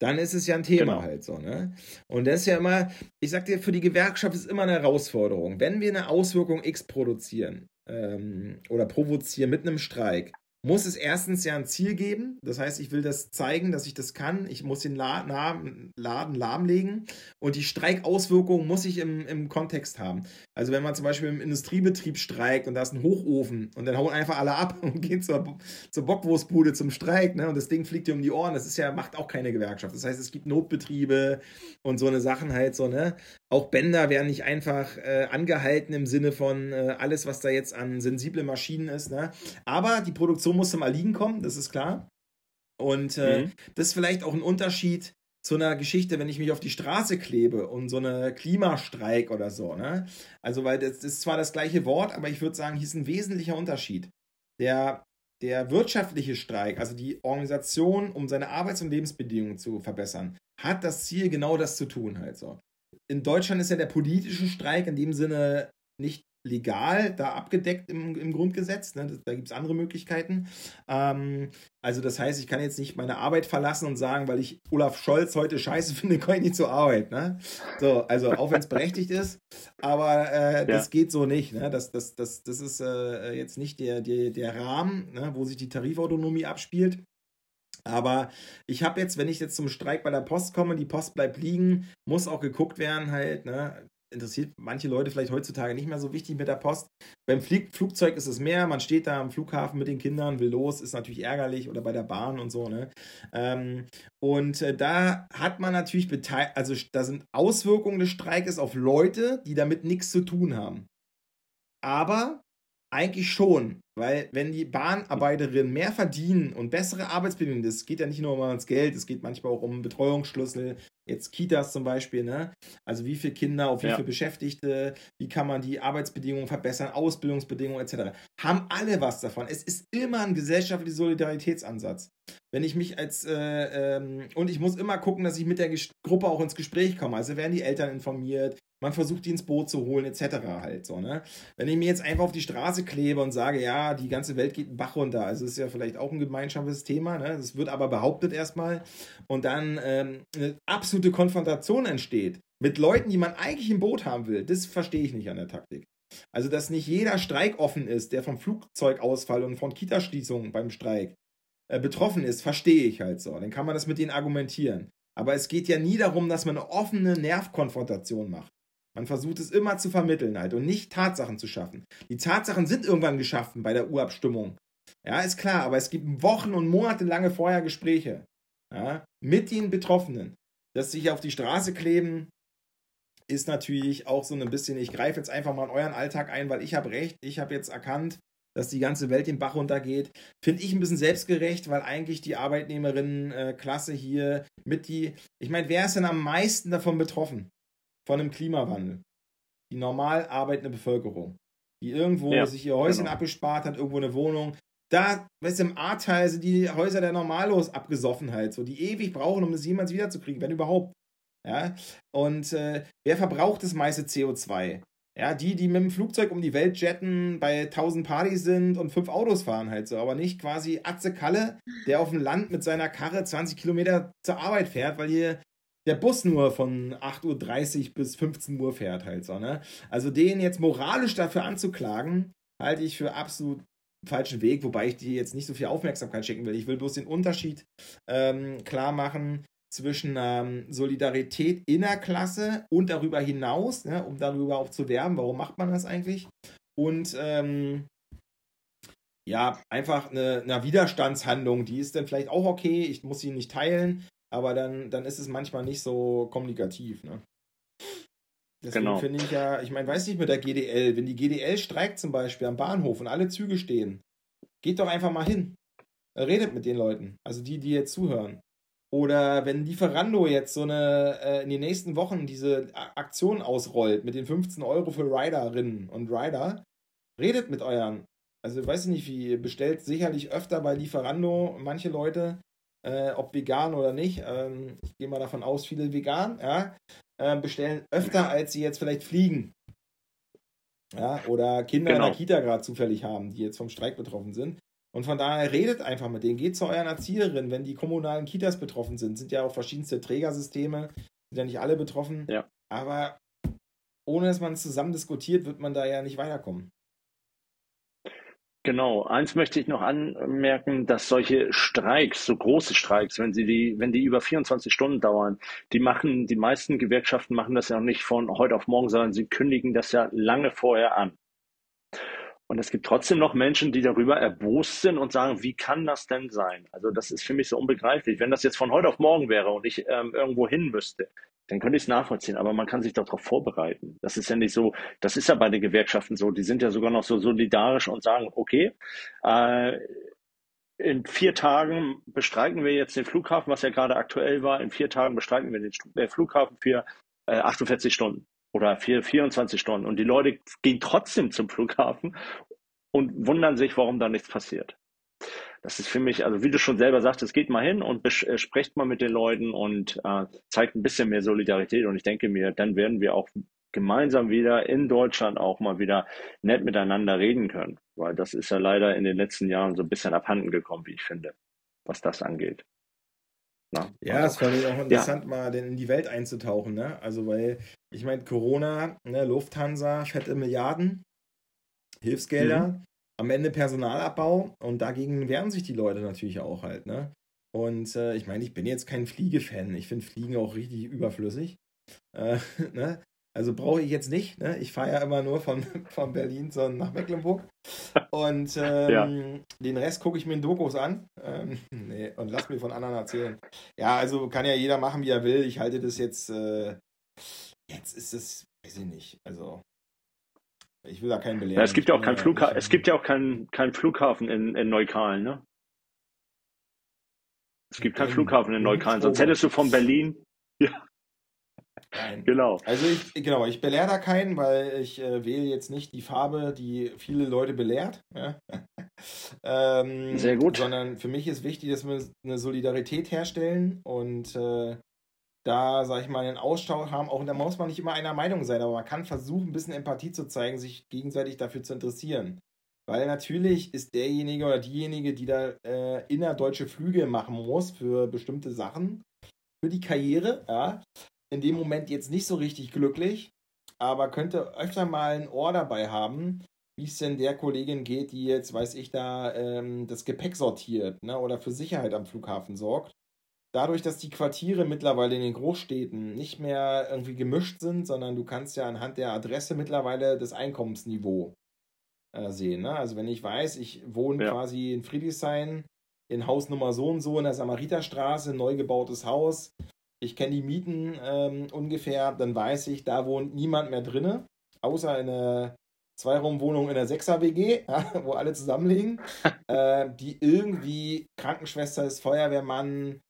dann ist es ja ein Thema genau. halt so, ne? Und das ist ja immer, ich sag dir, für die Gewerkschaft ist immer eine Herausforderung. Wenn wir eine Auswirkung X produzieren ähm, oder provozieren mit einem Streik, muss es erstens ja ein Ziel geben. Das heißt, ich will das zeigen, dass ich das kann. Ich muss den Laden, lahmlegen und die Streikauswirkungen muss ich im, im Kontext haben. Also wenn man zum Beispiel im Industriebetrieb streikt und da ist ein Hochofen und dann hauen einfach alle ab [laughs] und gehen zur, zur Bockwurstbude zum Streik ne? und das Ding fliegt dir um die Ohren, das ist ja, macht auch keine Gewerkschaft. Das heißt, es gibt Notbetriebe und so eine Sachen halt so, ne? Auch Bänder werden nicht einfach äh, angehalten im Sinne von äh, alles, was da jetzt an sensible Maschinen ist, ne? Aber die Produktion musste mal liegen kommen, das ist klar. Und äh, mhm. das ist vielleicht auch ein Unterschied zu einer Geschichte, wenn ich mich auf die Straße klebe und so eine Klimastreik oder so. Ne? Also, weil das, ist zwar das gleiche Wort, aber ich würde sagen, hier ist ein wesentlicher Unterschied. Der, der wirtschaftliche Streik, also die Organisation, um seine Arbeits- und Lebensbedingungen zu verbessern, hat das Ziel, genau das zu tun halt so. In Deutschland ist ja der politische Streik in dem Sinne nicht legal da abgedeckt im, im Grundgesetz. Ne? Da gibt es andere Möglichkeiten. Ähm, also das heißt, ich kann jetzt nicht meine Arbeit verlassen und sagen, weil ich Olaf Scholz heute scheiße [laughs] finde, kann ich nicht zur Arbeit. Ne? So, also auch wenn es berechtigt ist, aber äh, ja. das geht so nicht. Ne? Das, das, das, das ist äh, jetzt nicht der, der, der Rahmen, ne? wo sich die Tarifautonomie abspielt. Aber ich habe jetzt, wenn ich jetzt zum Streik bei der Post komme, die Post bleibt liegen, muss auch geguckt werden, halt, ne? Interessiert manche Leute vielleicht heutzutage nicht mehr so wichtig mit der Post. Beim Flieg Flugzeug ist es mehr, man steht da am Flughafen mit den Kindern, will los, ist natürlich ärgerlich oder bei der Bahn und so, ne? Ähm, und äh, da hat man natürlich also da sind Auswirkungen des Streikes auf Leute, die damit nichts zu tun haben. Aber eigentlich schon, weil wenn die Bahnarbeiterinnen mehr verdienen und bessere Arbeitsbedingungen, das geht ja nicht nur um das Geld, es geht manchmal auch um Betreuungsschlüssel, jetzt Kitas zum Beispiel, ne? Also wie viele Kinder, auf wie ja. viele Beschäftigte, wie kann man die Arbeitsbedingungen verbessern, Ausbildungsbedingungen etc. Haben alle was davon. Es ist immer ein gesellschaftlicher Solidaritätsansatz. Wenn ich mich als äh, ähm, und ich muss immer gucken, dass ich mit der Gruppe auch ins Gespräch komme. Also werden die Eltern informiert, man versucht die ins Boot zu holen, etc. halt so, ne? Wenn ich mir jetzt einfach auf die Straße klebe und sage, ja, die ganze Welt geht einen Bach runter, also ist ja vielleicht auch ein gemeinschaftliches Thema, ne? Das wird aber behauptet erstmal und dann ähm, eine absolute Konfrontation entsteht mit Leuten, die man eigentlich im Boot haben will, das verstehe ich nicht an der Taktik. Also, dass nicht jeder Streik offen ist, der vom Flugzeugausfall und von Kitaschließungen beim Streik äh, betroffen ist, verstehe ich halt so. Dann kann man das mit denen argumentieren. Aber es geht ja nie darum, dass man eine offene Nervkonfrontation macht. Man versucht es immer zu vermitteln halt und nicht Tatsachen zu schaffen. Die Tatsachen sind irgendwann geschaffen bei der Urabstimmung. Ja, ist klar, aber es gibt Wochen und Monate lange vorher Gespräche ja, mit den Betroffenen. Dass sich auf die Straße kleben, ist natürlich auch so ein bisschen, ich greife jetzt einfach mal in euren Alltag ein, weil ich habe recht, ich habe jetzt erkannt, dass die ganze Welt den Bach runtergeht. Finde ich ein bisschen selbstgerecht, weil eigentlich die Arbeitnehmerinnenklasse hier mit die, ich meine, wer ist denn am meisten davon betroffen? Von einem Klimawandel? Die normal arbeitende Bevölkerung, die irgendwo ja, sich ihr Häuschen genau. abgespart hat, irgendwo eine Wohnung. Da, weißt du, im A-Teil sind die Häuser der Normallos abgesoffen halt, so, die ewig brauchen, um das jemals wiederzukriegen, wenn überhaupt. Ja, und äh, wer verbraucht das meiste CO2? Ja, die, die mit dem Flugzeug um die Welt jetten, bei 1000 Partys sind und fünf Autos fahren halt so, aber nicht quasi Atze Kalle, der auf dem Land mit seiner Karre 20 Kilometer zur Arbeit fährt, weil hier der Bus nur von 8.30 Uhr bis 15 Uhr fährt halt so, ne? Also den jetzt moralisch dafür anzuklagen, halte ich für absolut falschen Weg, wobei ich dir jetzt nicht so viel Aufmerksamkeit schenken will. Ich will bloß den Unterschied ähm, klar machen zwischen ähm, Solidarität innerklasse und darüber hinaus, ne, um darüber auch zu werben, warum macht man das eigentlich? Und ähm, ja, einfach eine, eine, Widerstandshandlung, die ist dann vielleicht auch okay, ich muss sie nicht teilen, aber dann, dann ist es manchmal nicht so kommunikativ. Ne? Deswegen genau. finde ich ja, ich meine, weiß nicht mit der GDL, wenn die GDL streikt zum Beispiel am Bahnhof und alle Züge stehen, geht doch einfach mal hin. Redet mit den Leuten, also die, die jetzt zuhören. Oder wenn Lieferando jetzt so eine äh, in den nächsten Wochen diese Aktion ausrollt mit den 15 Euro für Riderinnen und Rider, redet mit euren. Also weiß ich nicht, wie bestellt sicherlich öfter bei Lieferando manche Leute, äh, ob vegan oder nicht. Ähm, ich gehe mal davon aus, viele vegan, ja, äh, bestellen öfter, als sie jetzt vielleicht fliegen. Ja, oder Kinder genau. in der genau. Kita gerade zufällig haben, die jetzt vom Streik betroffen sind. Und von daher redet einfach mit denen, geht zu euren Erzieherin, wenn die kommunalen Kitas betroffen sind. Sind ja auch verschiedenste Trägersysteme, sind ja nicht alle betroffen. Ja. Aber ohne dass man es zusammen diskutiert, wird man da ja nicht weiterkommen. Genau. Eins möchte ich noch anmerken, dass solche Streiks, so große Streiks, wenn sie die, wenn die über 24 Stunden dauern, die machen, die meisten Gewerkschaften machen das ja nicht von heute auf morgen, sondern sie kündigen das ja lange vorher an. Und es gibt trotzdem noch Menschen, die darüber erbost sind und sagen, wie kann das denn sein? Also das ist für mich so unbegreiflich. Wenn das jetzt von heute auf morgen wäre und ich ähm, irgendwo hin müsste, dann könnte ich es nachvollziehen. Aber man kann sich darauf vorbereiten. Das ist ja nicht so, das ist ja bei den Gewerkschaften so. Die sind ja sogar noch so solidarisch und sagen, okay, äh, in vier Tagen bestreiken wir jetzt den Flughafen, was ja gerade aktuell war. In vier Tagen bestreiken wir den äh, Flughafen für äh, 48 Stunden oder 4, 24 Stunden. Und die Leute gehen trotzdem zum Flughafen und wundern sich, warum da nichts passiert. Das ist für mich, also wie du schon selber sagtest, geht mal hin und äh, sprecht mal mit den Leuten und äh, zeigt ein bisschen mehr Solidarität. Und ich denke mir, dann werden wir auch gemeinsam wieder in Deutschland auch mal wieder nett miteinander reden können. Weil das ist ja leider in den letzten Jahren so ein bisschen abhanden gekommen, wie ich finde, was das angeht. Na, ja, es fand ich auch interessant, ja. mal in die Welt einzutauchen. Ne? Also, weil, ich meine, Corona, ne, Lufthansa, fette Milliarden, Hilfsgelder, mhm. am Ende Personalabbau und dagegen wehren sich die Leute natürlich auch halt. Ne? Und äh, ich meine, ich bin jetzt kein Fliegefan. Ich finde Fliegen auch richtig überflüssig. Äh, [laughs] ne? Also brauche ich jetzt nicht. Ne? Ich fahre ja immer nur von, [laughs] von Berlin so nach Mecklenburg. [laughs] Und ähm, ja. den Rest gucke ich mir in Dokus an. Ähm, [laughs] nee, und lass mir von anderen erzählen. Ja, also kann ja jeder machen, wie er will. Ich halte das jetzt. Äh, jetzt ist es, weiß ich nicht. Also. Ich will da keinen belehren. Ja, es gibt ja auch keinen Flughafen. Es gibt ja auch keinen kein Flughafen in, in Neukalen, ne? Es gibt keinen Flughafen in Neukalen, sonst hättest du von Berlin. Ja. Nein. Genau. Also ich, genau, ich belehre da keinen, weil ich äh, wähle jetzt nicht die Farbe, die viele Leute belehrt. Ja? [laughs] ähm, Sehr gut. Sondern für mich ist wichtig, dass wir eine Solidarität herstellen und äh, da, sag ich mal, einen Austausch haben. Auch da muss man nicht immer einer Meinung sein, aber man kann versuchen, ein bisschen Empathie zu zeigen, sich gegenseitig dafür zu interessieren. Weil natürlich ist derjenige oder diejenige, die da äh, innerdeutsche Flüge machen muss für bestimmte Sachen, für die Karriere, ja, in dem Moment jetzt nicht so richtig glücklich, aber könnte öfter mal ein Ohr dabei haben, wie es denn der Kollegin geht, die jetzt, weiß ich, da ähm, das Gepäck sortiert ne, oder für Sicherheit am Flughafen sorgt. Dadurch, dass die Quartiere mittlerweile in den Großstädten nicht mehr irgendwie gemischt sind, sondern du kannst ja anhand der Adresse mittlerweile das Einkommensniveau äh, sehen. Ne? Also wenn ich weiß, ich wohne ja. quasi in Friedrichshain in Hausnummer so und so in der Samariterstraße, neu gebautes Haus, ich kenne die Mieten ähm, ungefähr, dann weiß ich, da wohnt niemand mehr drinne, außer eine Zweiraumwohnung in der 6er WG, [laughs] wo alle zusammenlegen, [laughs] äh, die irgendwie Krankenschwester ist, Feuerwehrmann,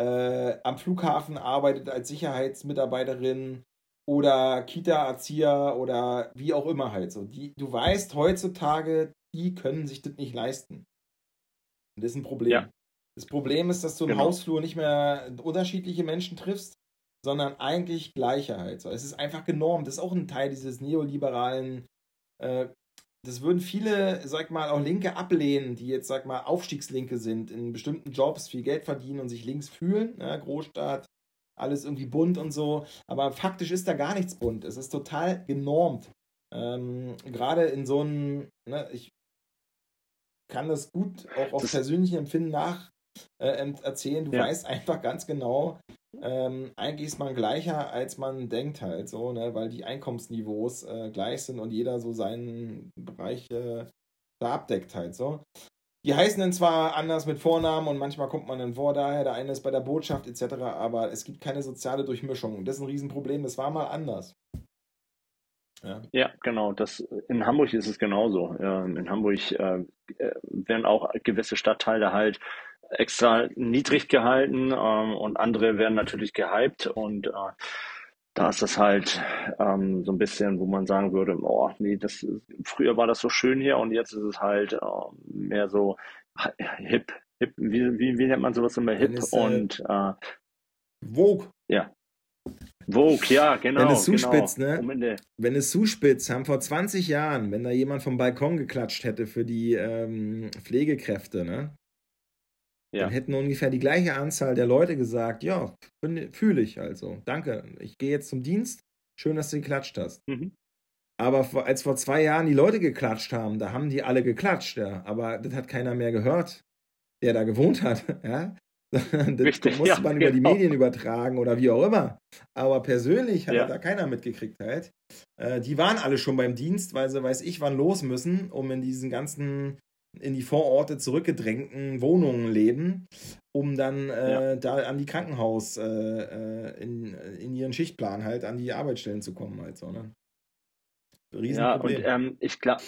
äh, am Flughafen arbeitet als Sicherheitsmitarbeiterin oder Kita-Erzieher oder wie auch immer halt so. Die, du weißt heutzutage, die können sich das nicht leisten. Und das ist ein Problem. Ja. Das Problem ist, dass du im genau. Hausflur nicht mehr unterschiedliche Menschen triffst, sondern eigentlich gleiche halt. So. Es ist einfach genormt. Das ist auch ein Teil dieses neoliberalen äh, das würden viele, sag mal, auch Linke ablehnen, die jetzt, sag mal, Aufstiegslinke sind, in bestimmten Jobs viel Geld verdienen und sich links fühlen. Ne? Großstadt, alles irgendwie bunt und so. Aber faktisch ist da gar nichts bunt. Es ist total genormt. Ähm, Gerade in so einem, ne, ich kann das gut auch auf persönlichem Empfinden nach äh, erzählen. Du ja. weißt einfach ganz genau, ähm, eigentlich ist man gleicher, als man denkt halt so, ne? weil die Einkommensniveaus äh, gleich sind und jeder so seinen Bereich äh, da abdeckt halt so. Die heißen dann zwar anders mit Vornamen und manchmal kommt man dann vor daher, der eine ist bei der Botschaft etc., aber es gibt keine soziale Durchmischung. Das ist ein Riesenproblem, das war mal anders. Ja. ja, genau. Das, in Hamburg ist es genauso. In Hamburg äh, äh werden auch gewisse Stadtteile halt extra niedrig gehalten ähm, und andere werden natürlich gehypt und äh, da ist das halt ähm, so ein bisschen, wo man sagen würde, oh, nee, das früher war das so schön hier und jetzt ist es halt äh, mehr so hip, hip, wie, wie, wie nennt man sowas immer hip ist, und äh, Vogue. Ja. Vogue, ja, genau. Wenn es zuspitzt, genau. ne? Wenn es zuspitzt, haben vor 20 Jahren, wenn da jemand vom Balkon geklatscht hätte für die ähm, Pflegekräfte, ne? Ja. Dann hätten ungefähr die gleiche Anzahl der Leute gesagt, ja, fühle ich also. Danke, ich gehe jetzt zum Dienst. Schön, dass du geklatscht hast. Mhm. Aber als vor zwei Jahren die Leute geklatscht haben, da haben die alle geklatscht, ja. Aber das hat keiner mehr gehört, der da gewohnt hat, [laughs] ja. [laughs] das Richtig, musste ja, man über genau. die Medien übertragen oder wie auch immer. Aber persönlich hat ja. da keiner mitgekriegt halt. Äh, die waren alle schon beim Dienst, weil sie, weiß ich, wann los müssen, um in diesen ganzen in die Vororte zurückgedrängten Wohnungen leben, um dann äh, ja. da an die Krankenhaus äh, äh, in, in ihren Schichtplan halt an die Arbeitsstellen zu kommen halt so, ne? Ja, und ähm, ich glaube,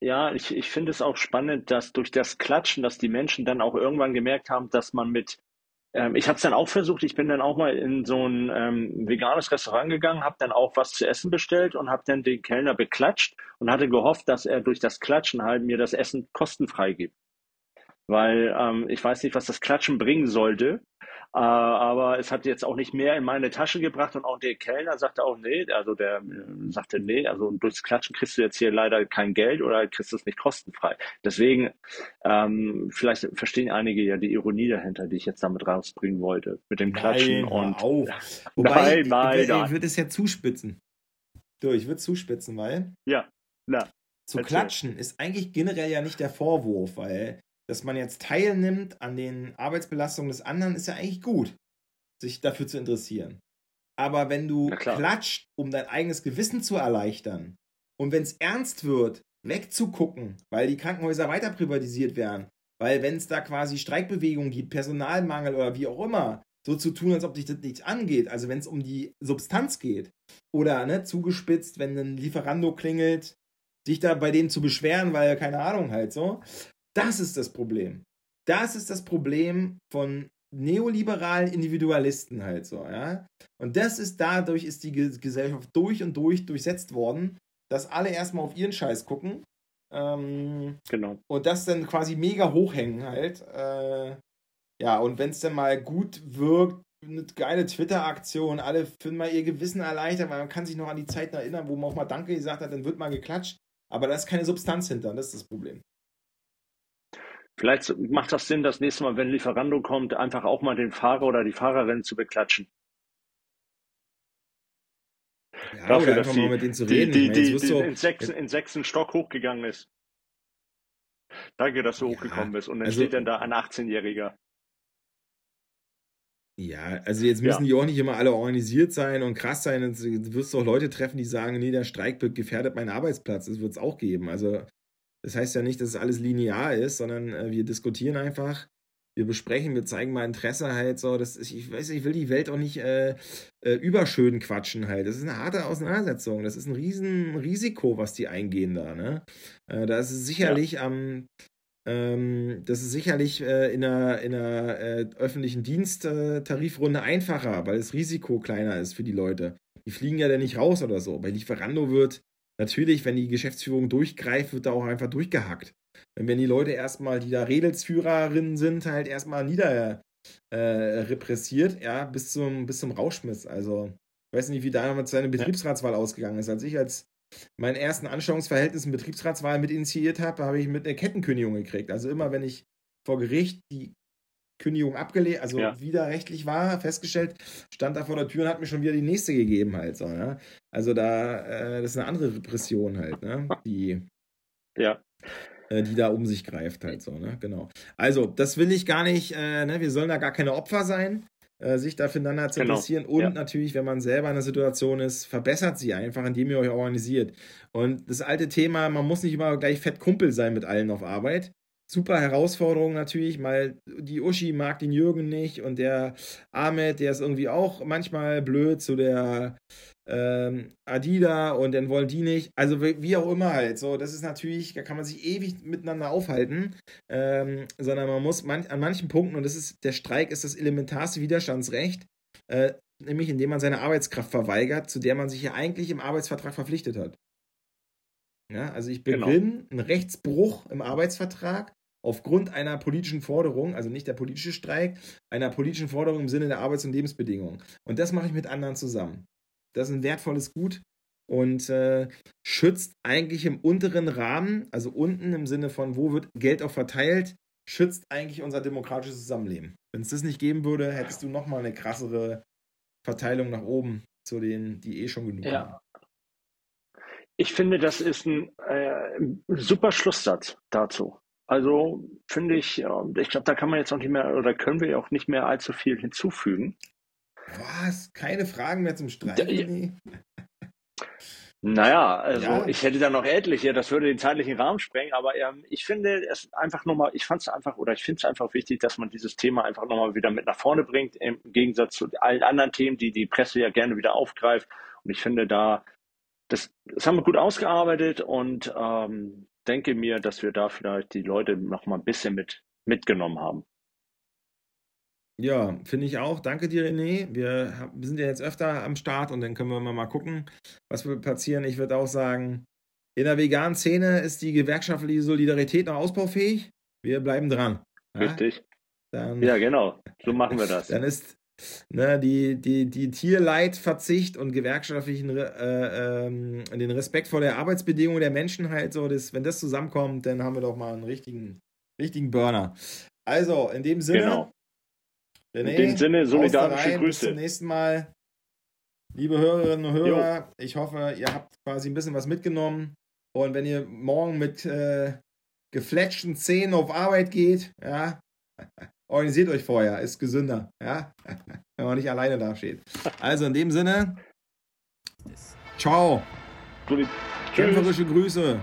ja, ich, ich finde es auch spannend, dass durch das Klatschen, dass die Menschen dann auch irgendwann gemerkt haben, dass man mit ähm, ich habe es dann auch versucht. Ich bin dann auch mal in so ein ähm, veganes Restaurant gegangen, habe dann auch was zu essen bestellt und habe dann den Kellner beklatscht und hatte gehofft, dass er durch das Klatschen halt mir das Essen kostenfrei gibt. Weil ähm, ich weiß nicht, was das Klatschen bringen sollte. Äh, aber es hat jetzt auch nicht mehr in meine Tasche gebracht und auch der Kellner sagte auch, nee, also der äh, sagte, nee, also durchs Klatschen kriegst du jetzt hier leider kein Geld oder kriegst es nicht kostenfrei. Deswegen, ähm, vielleicht verstehen einige ja die Ironie dahinter, die ich jetzt damit rausbringen wollte, mit dem Klatschen nein, und. Auf. [laughs] Wobei, nein, nein, ich, ich würde es ja zuspitzen. Du, ich würde zuspitzen, weil. Ja, na. Zu erzähl. klatschen ist eigentlich generell ja nicht der Vorwurf, weil dass man jetzt teilnimmt an den Arbeitsbelastungen des anderen, ist ja eigentlich gut, sich dafür zu interessieren. Aber wenn du klatscht, um dein eigenes Gewissen zu erleichtern und wenn es ernst wird, wegzugucken, weil die Krankenhäuser weiter privatisiert werden, weil wenn es da quasi Streikbewegungen gibt, Personalmangel oder wie auch immer, so zu tun, als ob dich das nichts angeht, also wenn es um die Substanz geht oder ne, zugespitzt, wenn ein Lieferando klingelt, dich da bei denen zu beschweren, weil keine Ahnung halt so, das ist das Problem. Das ist das Problem von neoliberalen Individualisten halt so, ja. Und das ist dadurch ist die Gesellschaft durch und durch durchsetzt worden, dass alle erstmal auf ihren Scheiß gucken. Ähm, genau. Und das dann quasi mega hochhängen halt. Äh, ja, und wenn es dann mal gut wirkt, eine geile Twitter-Aktion, alle finden mal ihr Gewissen erleichtert, weil man kann sich noch an die Zeiten erinnern, wo man auch mal Danke gesagt hat, dann wird mal geklatscht. Aber da ist keine Substanz hinter, das ist das Problem. Vielleicht macht das Sinn, das nächste Mal, wenn Lieferando kommt, einfach auch mal den Fahrer oder die Fahrerin zu beklatschen. Ja, Dafür, dass sie, mit denen zu reden. Die, die, die, die in, sechsten, in sechsten Stock hochgegangen ist. Danke, dass du ja, hochgekommen bist. Und dann also, steht dann da ein 18-Jähriger. Ja, also jetzt müssen ja. die auch nicht immer alle organisiert sein und krass sein. Du wirst auch Leute treffen, die sagen, nee, der Streik gefährdet meinen Arbeitsplatz. Das wird es auch geben. Also das heißt ja nicht, dass es alles linear ist, sondern äh, wir diskutieren einfach. wir besprechen, wir zeigen mal Interesse halt so. Das ist, ich weiß, ich will die Welt auch nicht äh, äh, überschön quatschen halt. Das ist eine harte Auseinandersetzung. Das ist ein riesen Risiko, was die eingehen da. Ne? Äh, da ist es sicherlich ja. am ähm, das ist sicherlich äh, in einer, in einer äh, öffentlichen Diensttarifrunde einfacher, weil das Risiko kleiner ist für die Leute. Die fliegen ja dann nicht raus oder so. Bei Lieferando wird natürlich, wenn die Geschäftsführung durchgreift, wird da auch einfach durchgehackt wenn die Leute erstmal, die da Redelsführerinnen sind, halt erstmal nieder äh, repressiert, ja, bis zum, bis zum Rauschmiss. Also, ich weiß nicht, wie damals seine Betriebsratswahl ausgegangen ist. Als ich als meinen ersten Anschauungsverhältnis in Betriebsratswahl mit initiiert habe, habe ich mit einer Kettenkündigung gekriegt. Also immer, wenn ich vor Gericht die Kündigung abgelehnt, also ja. widerrechtlich war, festgestellt, stand da vor der Tür und hat mir schon wieder die nächste gegeben halt so, ne? Also da, äh, das ist eine andere Repression halt, ne? [laughs] Die. Ja. Äh, die da um sich greift halt so, ne? Genau. Also, das will ich gar nicht, äh, ne? Wir sollen da gar keine Opfer sein, äh, sich da füreinander zu genau. interessieren. Und ja. natürlich, wenn man selber in einer Situation ist, verbessert sie einfach, indem ihr euch organisiert. Und das alte Thema, man muss nicht immer gleich fett Kumpel sein mit allen auf Arbeit super Herausforderung natürlich, weil die Uschi mag den Jürgen nicht und der Ahmed, der ist irgendwie auch manchmal blöd zu der ähm, Adida und dann wollen die nicht. Also wie auch immer halt. So, das ist natürlich, da kann man sich ewig miteinander aufhalten, ähm, sondern man muss man, an manchen Punkten, und das ist, der Streik ist das elementarste Widerstandsrecht, äh, nämlich indem man seine Arbeitskraft verweigert, zu der man sich ja eigentlich im Arbeitsvertrag verpflichtet hat. Ja, also ich beginne genau. einen Rechtsbruch im Arbeitsvertrag aufgrund einer politischen Forderung, also nicht der politische Streik, einer politischen Forderung im Sinne der Arbeits- und Lebensbedingungen. Und das mache ich mit anderen zusammen. Das ist ein wertvolles Gut und äh, schützt eigentlich im unteren Rahmen, also unten im Sinne von, wo wird Geld auch verteilt, schützt eigentlich unser demokratisches Zusammenleben. Wenn es das nicht geben würde, hättest du nochmal eine krassere Verteilung nach oben zu denen, die eh schon genug ja. haben. Ich finde, das ist ein äh, super Schlusssatz dazu. Also finde ich, ich glaube, da kann man jetzt auch nicht mehr oder können wir auch nicht mehr allzu viel hinzufügen. Was? Keine Fragen mehr zum Streik? Da, naja, also ja. ich hätte da noch etliche, das würde den zeitlichen Rahmen sprengen, aber ähm, ich finde es einfach nochmal, ich fand es einfach oder ich finde es einfach wichtig, dass man dieses Thema einfach nochmal wieder mit nach vorne bringt, im Gegensatz zu allen anderen Themen, die die Presse ja gerne wieder aufgreift. Und ich finde da, das, das haben wir gut ausgearbeitet und ähm, denke mir, dass wir da vielleicht die Leute noch mal ein bisschen mit, mitgenommen haben. Ja, finde ich auch. Danke dir, René. Wir, wir, sind ja jetzt öfter am Start und dann können wir mal gucken, was wird passieren. Ich würde auch sagen, in der veganen Szene ist die gewerkschaftliche Solidarität noch ausbaufähig. Wir bleiben dran. Ja? Richtig. Dann, ja, genau. So machen wir das. [laughs] Dann ist ne, die, die, die Tierleidverzicht und gewerkschaftlichen äh, ähm, den Respekt vor der Arbeitsbedingungen der Menschen halt so, das, wenn das zusammenkommt, dann haben wir doch mal einen richtigen, richtigen Burner. Also, in dem Sinne. Genau. René, in dem Sinne, solidarische Grüße. Bis zum nächsten Mal. Liebe Hörerinnen und Hörer, jo. ich hoffe, ihr habt quasi ein bisschen was mitgenommen. Und wenn ihr morgen mit äh, gefletschten Zähnen auf Arbeit geht, ja, Organisiert euch vorher, ist gesünder, ja? [laughs] Wenn man nicht alleine dasteht. Also in dem Sinne, ciao. Kämpferische Grüße.